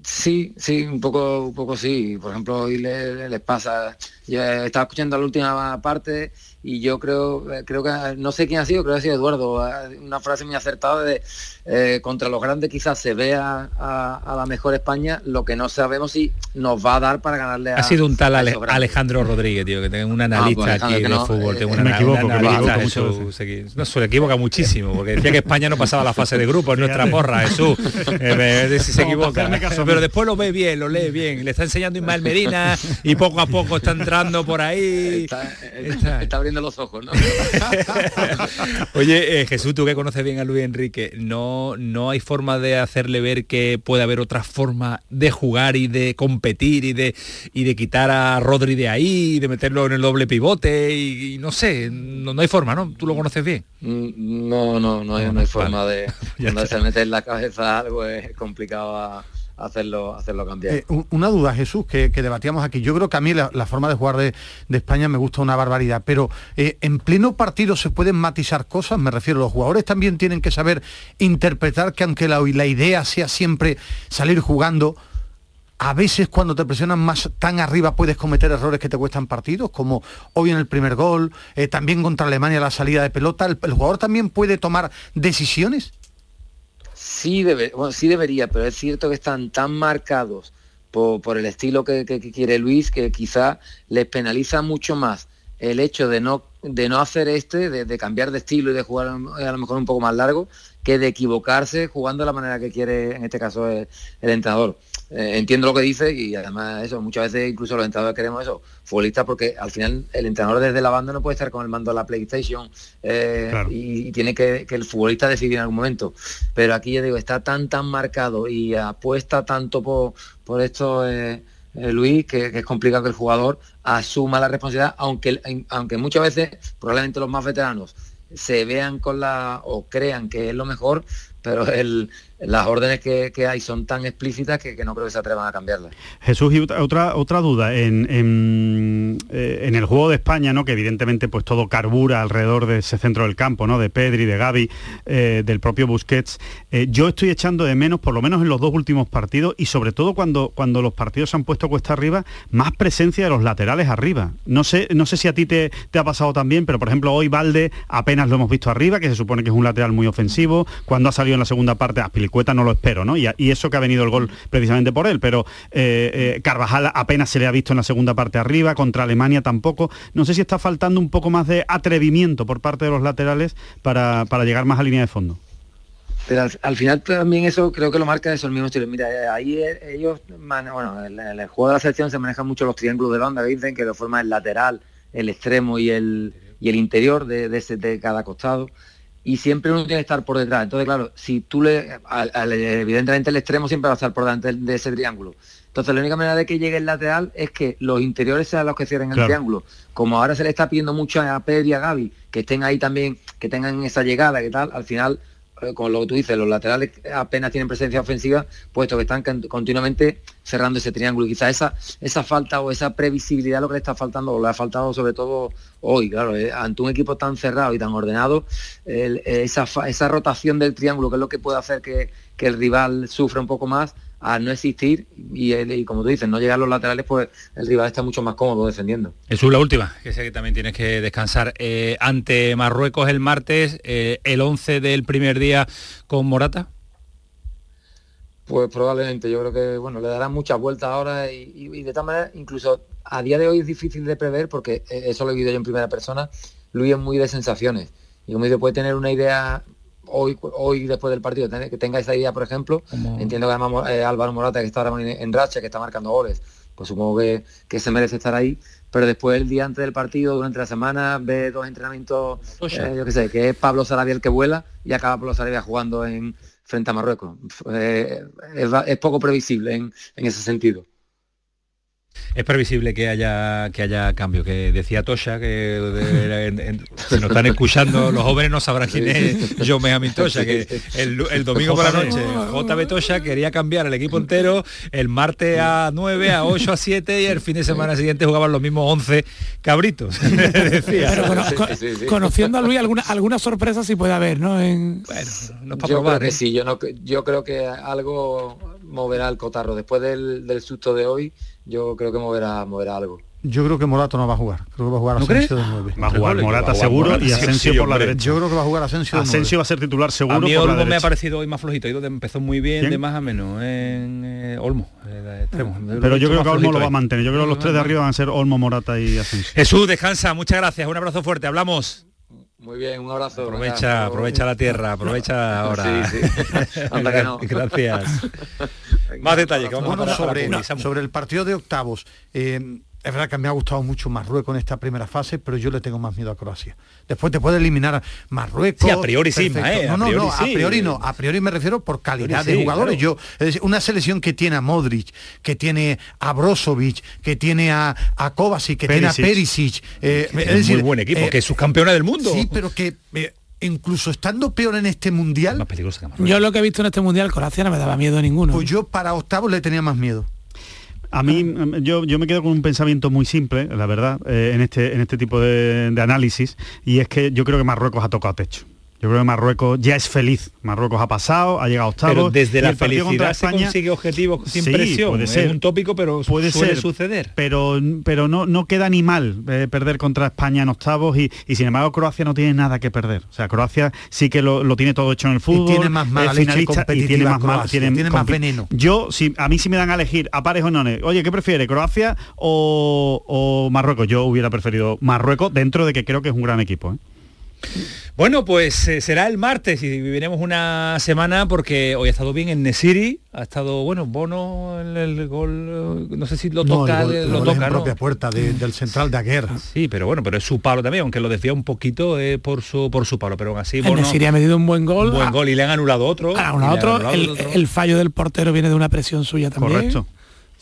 Sí, sí, un poco, un poco sí. Por ejemplo, hoy les, pasa. Yo estaba escuchando la última parte y yo creo, eh, creo que no sé quién ha sido, creo que ha sido Eduardo, una frase muy acertada de eh, contra los grandes quizás se vea a, la mejor España, lo que no sabemos si nos va a dar para ganarle a Ha sido un tal Alejandro Rodríguez, tío, que tengo un ah, analista pues aquí de fútbol, tengo eh, me equivoco, no, se equivoca muchísimo, porque decía que España no pasaba la fase de grupo, es nuestra porra, Jesús. <laughs> si se equivoca. Pero después lo ve bien, lo lee bien, le está enseñando Ismael Medina y poco a poco está entrando por ahí. está abriendo los ojos, ¿no? <laughs> Oye, eh, Jesús, tú que conoces bien a Luis Enrique, ¿no, ¿no hay forma de hacerle ver que puede haber otra forma de jugar y de competir y de, y de quitar a Rodri de ahí y de meterlo en el doble pivote y, no sé, no, hay forma, ¿no? ¿Tú lo conoces bien? Mm, no, no, no hay, no hay forma de... <laughs> Cuando se mete en la cabeza algo es complicado a hacerlo, hacerlo cambiar. Eh, una duda, Jesús, que, debatíamos aquí. Yo creo que a mí la, forma de jugar de, España me gusta una barbaridad, pero eh, en pleno partido se pueden matizar cosas, me refiero, los jugadores también tienen que saber interpretar que aunque la, la idea sea siempre salir jugando, a veces cuando te presionan más tan arriba puedes cometer errores que te cuestan partidos, como hoy en el primer gol, eh, también contra Alemania la salida de pelota. ¿El, jugador también puede tomar decisiones? Sí, debe, sí debería, pero es cierto que están tan marcados por, el estilo que, quiere Luis que quizá les penaliza mucho más el hecho de no, de no hacer este, de, cambiar de estilo y de jugar a lo mejor un poco más largo, que de equivocarse jugando de la manera que quiere, en este caso, el entrenador. Eh, entiendo lo que dice y además eso, muchas veces incluso los entrenadores queremos eso, futbolistas porque al final el entrenador desde la banda no puede estar con el mando de la PlayStation eh, y, tiene que, que, el futbolista decidir en algún momento. Pero aquí ya digo, está tan tan marcado y apuesta tanto por, por esto eh, Luis que, que, es complicado que el jugador asuma la responsabilidad, aunque, aunque muchas veces probablemente los más veteranos se vean con la o crean que es lo mejor, pero el, las órdenes que, hay son tan explícitas que, no creo que se atrevan a cambiarlas. Jesús, y otra, otra duda, en, en, eh, el juego de España, ¿no? que evidentemente pues todo carbura alrededor de ese centro del campo, ¿no? de Pedri, de Gaby, eh, del propio Busquets, eh, yo estoy echando de menos, por lo menos en los dos últimos partidos, y sobre todo cuando, cuando los partidos se han puesto cuesta arriba, más presencia de los laterales arriba. No sé, no sé si a ti te, te ha pasado también, pero por ejemplo hoy Valde apenas lo hemos visto arriba, que se supone que es un lateral muy ofensivo, cuando ha salido en la segunda parte, Cueta no lo espero, ¿no? Y, eso que ha venido el gol precisamente por él, pero eh, eh, Carvajal apenas se le ha visto en la segunda parte arriba, contra Alemania tampoco. No sé si está faltando un poco más de atrevimiento por parte de los laterales para, llegar más a línea de fondo. Pero al, final también eso creo que lo marca eso el mismo estilo. Mira, eh, ahí ellos, bueno, en el, juego de la selección se manejan mucho los triángulos de banda, dicen que lo forma el lateral, el extremo y el, y el interior de, de, ese, de cada costado y siempre uno tiene que estar por detrás. Entonces, claro, si tú le, evidentemente el extremo siempre va a estar por delante de ese triángulo. Entonces, la única manera de que llegue el lateral es que los interiores sean los que cierren el triángulo. Como ahora se le está pidiendo mucho a Pedro y a Gaby que estén ahí también, que tengan esa llegada, que tal, al final con lo que tú dices, los laterales apenas tienen presencia ofensiva, puesto que están continuamente cerrando ese triángulo. Y quizás esa, esa falta o esa previsibilidad lo que le está faltando, le ha faltado sobre todo hoy, claro, eh, ante un equipo tan cerrado y tan ordenado, esa, esa rotación del triángulo, que es lo que puede hacer que, que el rival sufra un poco más, a no existir y, como tú dices, no llegar a los laterales, pues el rival está mucho más cómodo defendiendo. Es la última, que sé que también tienes que descansar. Eh, ante Marruecos el martes, eh, el 11 del primer día con Morata. Pues probablemente, yo creo que bueno, le darán muchas vueltas ahora y, de tal manera, incluso a día de hoy es difícil de prever porque eh, eso lo he vivido yo en primera persona, Luis es muy de sensaciones y como dice, puede tener una idea hoy, hoy después del partido que tenga esa idea, por ejemplo, entiendo que además eh, Álvaro Morata, que está ahora en, en racha, que está marcando goles, pues supongo que, que, se merece estar ahí, pero después el día antes del partido, durante la semana, ve dos entrenamientos, eh, yo qué sé, que es Pablo Sarabia el que vuela y acaba Pablo Sarabia jugando en frente a Marruecos. Eh, es, poco previsible en ese sentido. Es previsible que haya que haya cambio, que decía Tosha, que si nos están escuchando los jóvenes no sabrán quién es <laughs> John Benjamin Tosha, que el, domingo por la noche JB Tosha quería cambiar el equipo entero, el martes a 9, a 8, a 7 y el fin de semana siguiente jugaban los mismos 11 cabritos. <laughs> conociendo a Luis, alguna, alguna sorpresa sí puede haber, ¿no? Bueno, no para yo probar, creo que ¿eh? sí, yo, no, yo creo que algo moverá el cotarro. Después del, del susto de hoy, yo creo que moverá, moverá algo. Yo creo que Morato no va a jugar. Creo que va a jugar Asensio de 9. Va a jugar Morata seguro y Asensio por la derecha. Yo creo que va a jugar Asensio. Asensio va a ser titular seguro. A mí Olmo me ha parecido hoy más flojito. empezó muy bien, de más a menos en eh, Olmo. Eh, Pero yo creo que Olmo lo va a mantener. Yo creo que los tres de arriba van a ser Olmo, Morata y Asensio. Jesús, descansa. Muchas gracias. Un abrazo fuerte. Hablamos. Muy bien, un abrazo. Aprovecha, aprovecha la tierra, aprovecha <laughs> ahora. Sí, sí. <laughs> Gracias. <laughs> Más detalles que vamos a sobre, sobre el partido de octavos. Eh, es verdad que me ha gustado mucho Marruecos en esta primera fase, pero yo le tengo más miedo a Croacia. Después te puede eliminar Marruecos. Sí, a priori sí, ¿eh? No, no, no, a priori no. A priori me refiero por calidad de jugadores. Yo, es una selección que tiene a Modric, que tiene a Brozovic, que tiene a, a Kovacic, que tiene a Perisic. Eh, es, muy buen equipo, eh, que es subcampeona del mundo. Sí, pero que incluso estando peor en este mundial. yo lo que he visto en este mundial, Croacia no me daba miedo ninguno. Pues yo para octavos le tenía más miedo. A mí, yo, yo me quedo con un pensamiento muy simple, la verdad, eh, en, este, en este tipo de, de análisis, y es que yo creo que Marruecos ha tocado techo. Yo creo que Marruecos ya es feliz. Marruecos ha pasado, ha llegado a octavos. Pero desde la felicidad España, se consigue objetivos sin presión. Puede ser. Es un tópico, pero puede suele suceder. Pero, pero no, no queda ni mal eh, perder contra España en octavos y, y, sin embargo Croacia no tiene nada que perder. O sea, Croacia sí que lo, lo tiene todo hecho en el fútbol. Y tiene más mala finalista y, tiene más mal, tiene, tiene más veneno. Yo, si a mí si me dan a elegir a pares o no, oye, ¿qué prefiere? ¿Croacia o, o Marruecos? Yo hubiera preferido Marruecos dentro de que creo que es un gran equipo. ¿eh? Bueno, pues eh, será el martes y viviremos una semana porque hoy ha estado bien en Nesiri, ha estado, bueno, Bono en el, gol, eh, no sé si lo toca, lo toca, en propia puerta del central de Aguer. Sí, pero bueno, pero es su palo también, aunque lo decía un poquito eh, por su por su palo, pero aún así Bono, Nesiri ha medido un buen gol. Un buen gol y le han anulado otro. otro, el, el, fallo del portero viene de una presión suya también. Correcto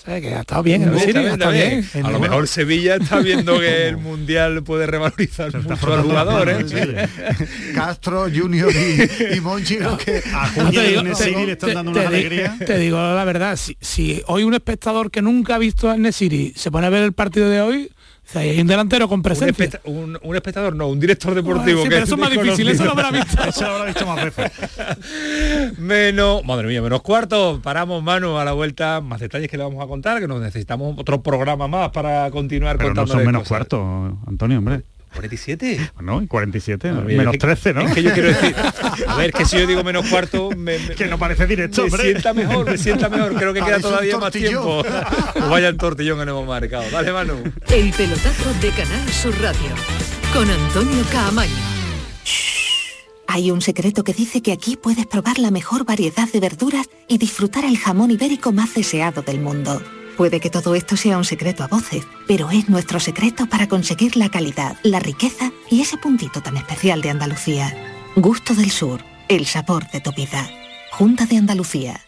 que ha estado bien, bien. A lo mejor Sevilla está viendo que el <laughs> Mundial puede revalorizar mucho al jugador. ¿eh? <laughs> Castro, Junior y, y Monchi, <laughs> que a Julio y le están dando una alegría. Te digo la verdad, si, si hoy un espectador que nunca ha visto al Nesiri se pone a ver el partido de hoy, hay un delantero con presencia. Un, espectador, no, un director deportivo. que eso es más <laughs> difícil, eso lo habrá visto. <laughs> eso lo habrá visto más veces. menos, madre mía, menos cuarto. Paramos, mano, a la vuelta. Más detalles que le vamos a contar, que nos necesitamos otro programa más para continuar Pero contando. No son menos cuarto, Antonio, hombre. 47. No, 47, menos 13, ¿no? Es que yo quiero decir, <laughs> a ver, que si yo digo menos cuarto, me, que no parece directo, me sienta mejor, me sienta mejor, creo que queda todavía más tiempo. pues vaya el tortillón que no hemos marcado. Dale, Manu. El pelotazo de Canal Sur Radio, con Antonio Caamaño. Hay un secreto que dice que aquí puedes probar la mejor variedad de verduras y disfrutar el jamón ibérico más deseado del mundo. Puede que todo esto sea un secreto a voces, pero es nuestro secreto para conseguir la calidad, la riqueza y ese puntito tan especial de Andalucía. Gusto del Sur, el sabor de tu vida. Junta de Andalucía.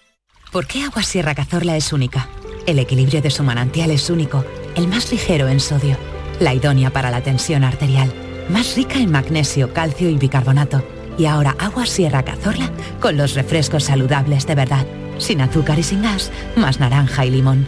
¿Por qué Agua Sierra Cazorla es única? El equilibrio de su manantial es único, el más ligero en sodio, la idónea para la tensión arterial, más rica en magnesio, calcio y bicarbonato. Y ahora Agua Sierra Cazorla con los refrescos saludables de verdad, sin azúcar y sin gas, más naranja y limón.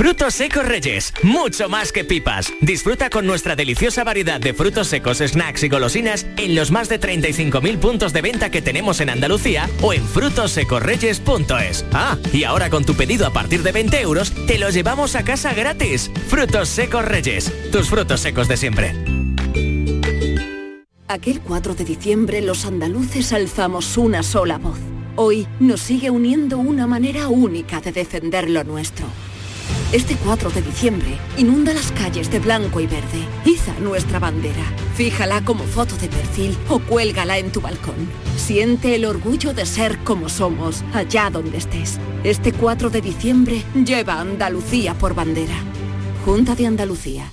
Frutos secos Reyes, mucho más que pipas. Disfruta con nuestra deliciosa variedad de frutos secos, snacks y golosinas en los más de 35.000 puntos de venta que tenemos en Andalucía o en frutosecorreyes.es. Ah, y ahora con tu pedido a partir de 20 euros, te lo llevamos a casa gratis. Frutos secos Reyes, tus frutos secos de siempre. Aquel 4 de diciembre los andaluces alzamos una sola voz. Hoy nos sigue uniendo una manera única de defender lo nuestro. Este 4 de diciembre, inunda las calles de blanco y verde. Iza nuestra bandera. Fíjala como foto de perfil o cuélgala en tu balcón. Siente el orgullo de ser como somos, allá donde estés. Este 4 de diciembre, lleva Andalucía por bandera. Junta de Andalucía.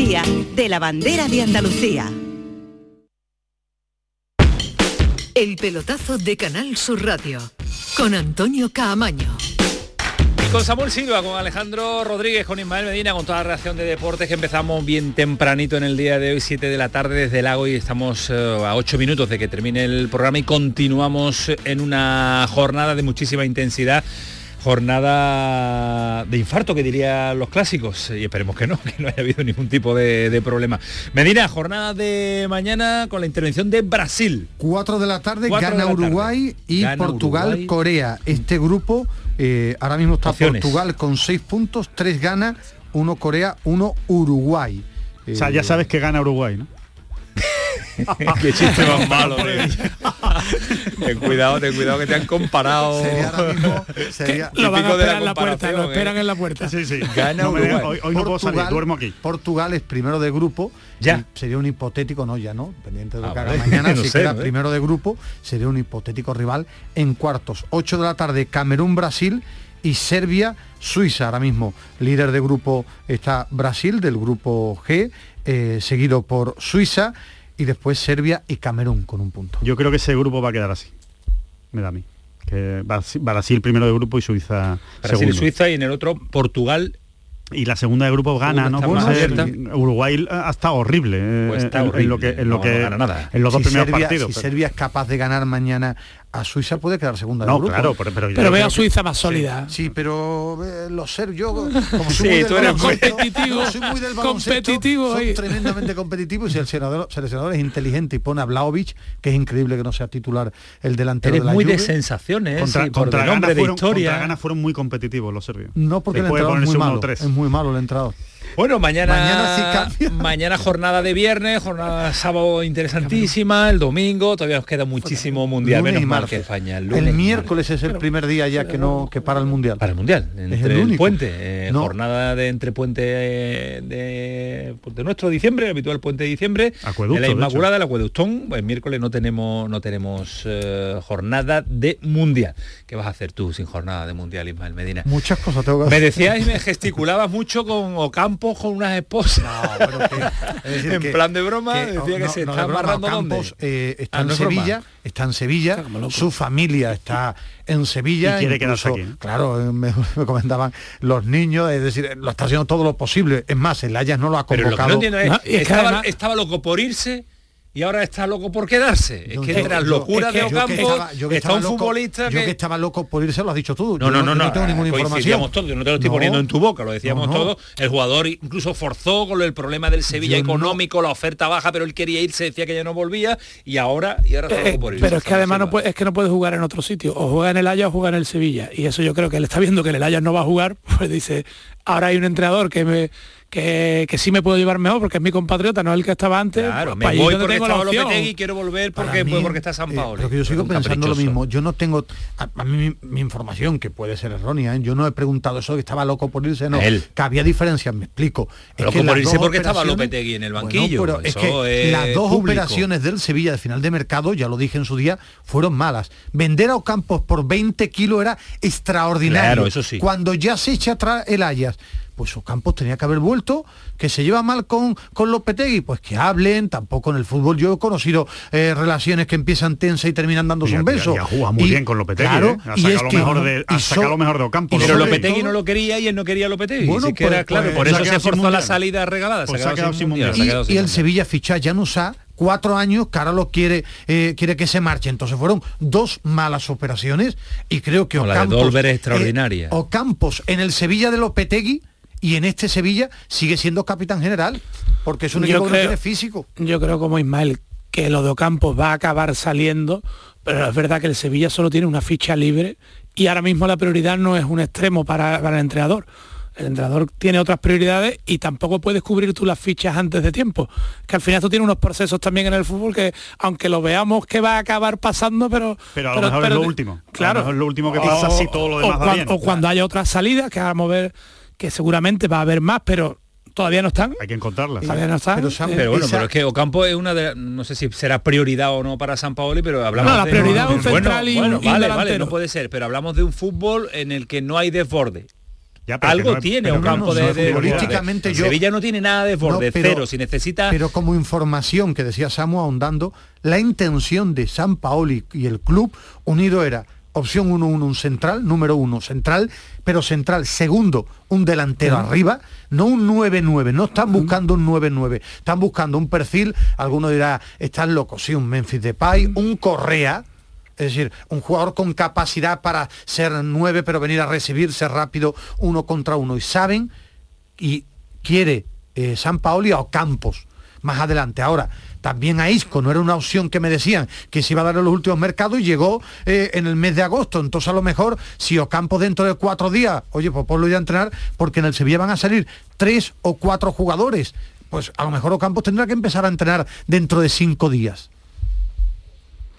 Día de la Bandera de Andalucía. El pelotazo de Canal Sur Radio con Antonio Caamaño. Y con Samuel Silva, con Alejandro Rodríguez, con Ismael Medina, con toda la reacción de deportes que empezamos bien tempranito en el día de hoy, 7 de la tarde desde el lago y estamos eh, a 8 minutos de que termine el programa y continuamos en una jornada de muchísima intensidad jornada de infarto, que dirían los clásicos, y esperemos que no, <laughs> que no haya habido ningún tipo de, problema. Medina, jornada de mañana con la intervención de Brasil. 4 de la tarde, gana Uruguay y Portugal, Corea. Este grupo, eh, ahora mismo está Portugal con 6 puntos, 3 gana, 1 Corea, 1 Uruguay. o sea, ya eh, sabes que gana Uruguay, ¿no? <laughs> Qué chiste más malo, ten cuidado, ten cuidado que te han comparado. Sería lo van a esperar en la puerta, lo esperan ¿eh? en la puerta. Sí, sí. Gana hoy, no puedo salir, duermo aquí. Portugal es primero de grupo. Ya. Sería un hipotético, no, ya no, pendiente de lo ah, que haga mañana, <laughs> si queda primero de grupo, sería un hipotético rival en cuartos. 8 de la tarde, Camerún, Brasil y Serbia, Suiza. Ahora mismo, líder de grupo está Brasil, del grupo G, eh, seguido por Suiza y después Serbia y Camerún con un punto. Yo creo que ese grupo va a quedar así. Me da a mí. Que Brasil primero de grupo y Suiza Brasil y Suiza y en el otro Portugal y la segunda de grupo gana, ¿no? Uruguay ha estado horrible, pues en, lo que en lo que nada. en los dos primeros partidos. Si Serbia es capaz de ganar mañana a Suiza puede quedar segunda no, del grupo. claro, pero, pero, veo a Suiza más sólida. Sí, pero eh, los ser yo <laughs> como soy muy tú eres competitivo, soy muy del competitivo soy tremendamente competitivo y si el seleccionador, seleccionador es inteligente y pone a Blaovic, que es increíble que no sea titular el delantero eres de la muy Juve. de sensaciones, contra, sí, contra por el nombre de fueron, historia. Contra Gana fueron muy competitivos los serbios. No, porque el entrenador es muy malo. Es muy malo el entrenador. Bueno, mañana, mañana, sí <laughs> mañana jornada de viernes, jornada sábado interesantísima, el domingo, todavía nos queda muchísimo mundial, lunes menos mal que España. El, lunes miércoles es el primer día ya que no que para el mundial. Para el mundial, entre es el, el, único. puente, eh, No. jornada de entre puente eh, de, pues, de nuestro diciembre, el habitual puente de diciembre, Acueducto, de la Inmaculada, el acueductón, el miércoles no tenemos no tenemos eh, jornada de mundial. ¿Qué vas a hacer tú sin jornada de mundial, Ismael Medina? Muchas cosas tengo que Me hacer. decías y me gesticulabas mucho con Ocampos con unas esposas. Es <laughs> decir, en que- plan de broma, que- decía que no, se no, está amarrando Campos, eh, está Ah, en no es broma. Sevilla, está en Sevilla, su familia está en Sevilla. Y quiere incluso, aquí. Claro, eh, me, <laughs> me comentaban los niños, es decir, lo está haciendo todo lo posible. Es más, el Ayas no lo ha Pero lo que convocado. no entiendo es, No, es que estaba, además- estaba loco por irse y ahora está loco por quedarse. Es Yo- que yo- entre las yo- locuras es que de yo que Ocampo estaba- yo que está un loco- futbolista yo que... que estaba loco por irse lo has dicho tú. No, no, no, no, no tengo ninguna información. todos, yo no te lo estoy No. poniendo en tu boca, lo decíamos No, no. todos. El jugador incluso forzó con el problema del Sevilla Yo no- económico, la oferta baja, pero él quería irse, decía que ya no volvía y ahora, y ahora está Eh, loco por irse. pero es que además no puede, es que no puede jugar en otro sitio. O juega en el Ajax o juega en el Sevilla. Y eso yo creo que él está viendo que el Ajax no va a jugar, <laughs> pues dice, ahora hay un entrenador que me que, que sí me puedo llevar mejor porque es mi compatriota, no el que estaba antes. Claro, pues, me voy porque tengo la opción. Y quiero volver Para porque, mí, pues porque está San eh, Paolo. yo sigo pensando lo mismo. Yo no tengo, a, a mí mi, información, que puede ser errónea, ¿eh? yo no he preguntado eso que estaba loco por irse, no. Él. Que había diferencias, me explico. Es que las irse porque estaba Lopetegui en el Bueno, banquillo, pero es que es las dos público. operaciones del Sevilla de final de mercado, ya lo dije en su día, fueron malas. Vender a Ocampos por 20 kilos era extraordinario. Claro, eso sí. Cuando ya se echa atrás el Ayas, pues Ocampos tenía que haber vuelto, que se lleva mal con, con Lopetegui, pues que hablen, tampoco en el fútbol yo he conocido eh, relaciones que empiezan tensas y terminan dándose un beso. y ha jugado muy Y, bien con Lopetegui, claro, ¿eh? Ha y sacado es lo que- mejor de- ha y sacado so- lo mejor de Ocampo. Pero Lopetegui no lo quería y él no quería a Lopetegui. Bueno, que pues- era claro, pues- por eso se forzó la salida regalada. Pues se se ha ha quedado quedado sin sin mundial. mundial. se ha quedado y, el mundial. Sevilla ficha a Januzá cuatro años que ahora lo quiere eh, quiere que se marche entonces fueron dos malas operaciones y creo que No, la de Ocampos Dolber es extraordinaria. eh, Ocampos en el Sevilla de Lopetegui y en este Sevilla sigue siendo capitán general porque es un equipo que no tiene físico Yo creo como Ismael que lo de Ocampos va a acabar saliendo, pero es verdad que el Sevilla solo tiene una ficha libre y ahora mismo la prioridad no es un extremo para, para el entrenador. El entrenador tiene otras prioridades y tampoco puedes cubrir tú las fichas antes de tiempo. Que al final tú tienes unos procesos también en el fútbol que, aunque lo veamos que va a acabar pasando, pero... Pero a lo mejor es lo último. Claro. A lo mejor es lo último que pasa si todo lo demás o va bien. O cuando haya otras salidas, que vamos a ver que seguramente va a haber más, pero todavía no están. Hay que encontrarlas. Todavía no están. Pero, Eh, Pero bueno, Esa- pero es que Ocampo es una de no sé si será prioridad o no para San Paoli, pero hablamos No, la de- prioridad es un Bueno, central y bueno, y vale, vale, delantero. no puede ser, pero hablamos de un fútbol en el que no hay desborde. Ya, Algo no tiene Ocampo no, de, de- de yo- Sevilla no tiene nada de desborde, No, pero- cero. Si necesita pero como información que decía Samu ahondando la intención de San Paoli y el club unido era opción 1-1 un central, número uno central, pero central, segundo, un delantero arriba, no un 9-9, no están buscando un 9-9, están buscando un perfil, alguno dirá, están locos, sí, un Memphis Depay, un Correa, es decir, un jugador con capacidad para ser 9, pero venir a recibir, ser rápido uno contra uno. Y saben, y quiere eh, San Paoli a Ocampos más adelante. Ahora, también a Isco, no era una opción que me decían que se iba a dar en los últimos mercados y llegó eh, en el mes de agosto. Entonces a lo mejor si Ocampos dentro de cuatro días, oye, pues ponlo ya a entrenar, porque en el Sevilla van a salir tres o cuatro jugadores. Pues a lo mejor Ocampos tendrá que empezar a entrenar dentro de cinco días.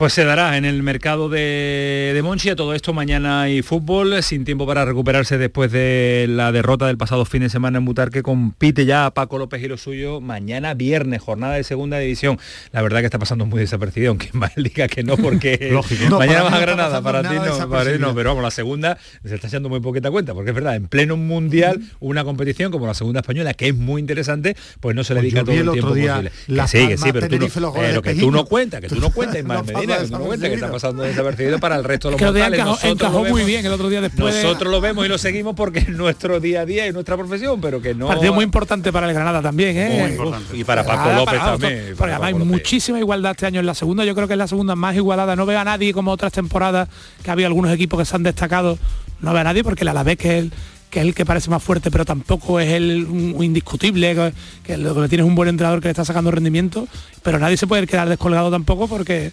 Pues se dará en el mercado de, de Monchi, a todo esto mañana hay fútbol, sin tiempo para recuperarse después de la derrota del pasado fin de semana en Butarque, compite ya Paco López y lo suyo mañana viernes, jornada de segunda división. La verdad que está pasando muy desapercibido, aunque <laughs> mal diga que no, porque <laughs> Lógico. No, mañana vas a Granada, para ti no, para no, pero vamos, la segunda se está echando muy poquita cuenta, porque es verdad, en pleno mundial, una competición como la segunda española, que es muy interesante, pues no se le Pues dedica todo el tiempo posible. Que sí, que sí, Palmas, pero tú no, pero que tú no cuentas, que tú no cuentas, <laughs> Medina, cuenta que está pasando desapercibido para el resto de los que mortales. Encajó, encajó muy bien el otro día después. Nosotros lo vemos y lo seguimos porque es nuestro día a día y nuestra profesión, pero que no. Partido muy importante para el Granada también, ¿eh? y para Paco López también. Porque además hay muchísima igualdad este año en la segunda. Yo creo que es la segunda más igualada. No veo a nadie como otras temporadas que había algunos equipos que se han destacado. No veo a nadie porque la Alavés que es el que es el que parece más fuerte, pero tampoco es el indiscutible, que, lo que tiene es un buen entrenador que le está sacando rendimiento, pero nadie se puede quedar descolgado tampoco porque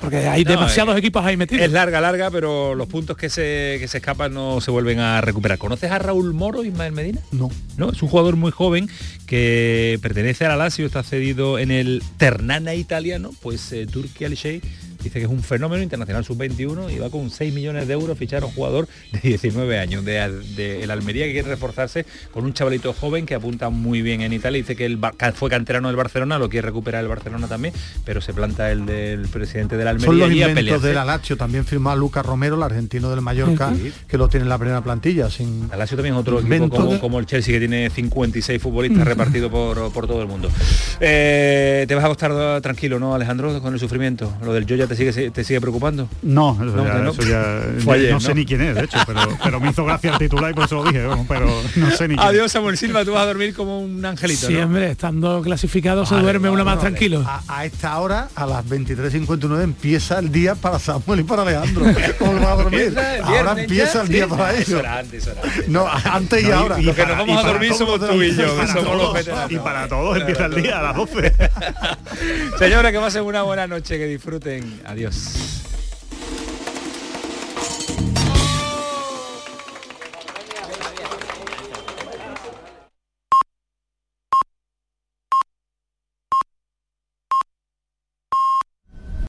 porque hay demasiados equipos ahí metidos. Es larga, larga, pero los puntos que se, que se escapan no se vuelven a recuperar. ¿Conoces a Raúl Moro, Ismael Medina? No. No, es un jugador muy joven que pertenece al Lazio, está cedido en el Ternana italiano, pues eh, Turquía dice que es un fenómeno internacional sub-21 y va con 6 millones de euros fichar a un jugador de 19 años de, el Almería que quiere reforzarse con un chavalito joven que apunta muy bien en Italia. Dice que fue canterano del Barcelona, lo quiere recuperar el Barcelona también, pero se planta el del presidente del Almería. Son los inventos del Alacho, también firmó a Lucas Romero, el argentino del Mallorca, que lo tiene en la primera plantilla. Sin Alacho también es otro equipo como, el Chelsea que tiene 56 futbolistas repartidos por, por, todo el mundo. Eh, te vas a acostar tranquilo, ¿no, Alejandro, con el sufrimiento? Lo del yo ya te sigue, te sigue preocupando? No, eso ya, <laughs> no, sé ni quién es, de hecho, pero, me hizo gracia el titular y por eso lo dije, pero no sé ni quién. Adiós, Samuel Silva, tú vas a dormir como un angelito. Sí, hombre, estando clasificado se duerme uno más tranquilo. A, esta hora, a las 23.59, empieza el día para Samuel y para Alejandro. <laughs> ¿Cómo va a dormir? ahora empieza el día para ellos. No, antes y, ahora. lo que nos vamos a dormir somos tú y yo, somos los veteranos. Y para todos empieza el día a las 12. Señora, que pasen una buena noche, que disfruten. Adiós.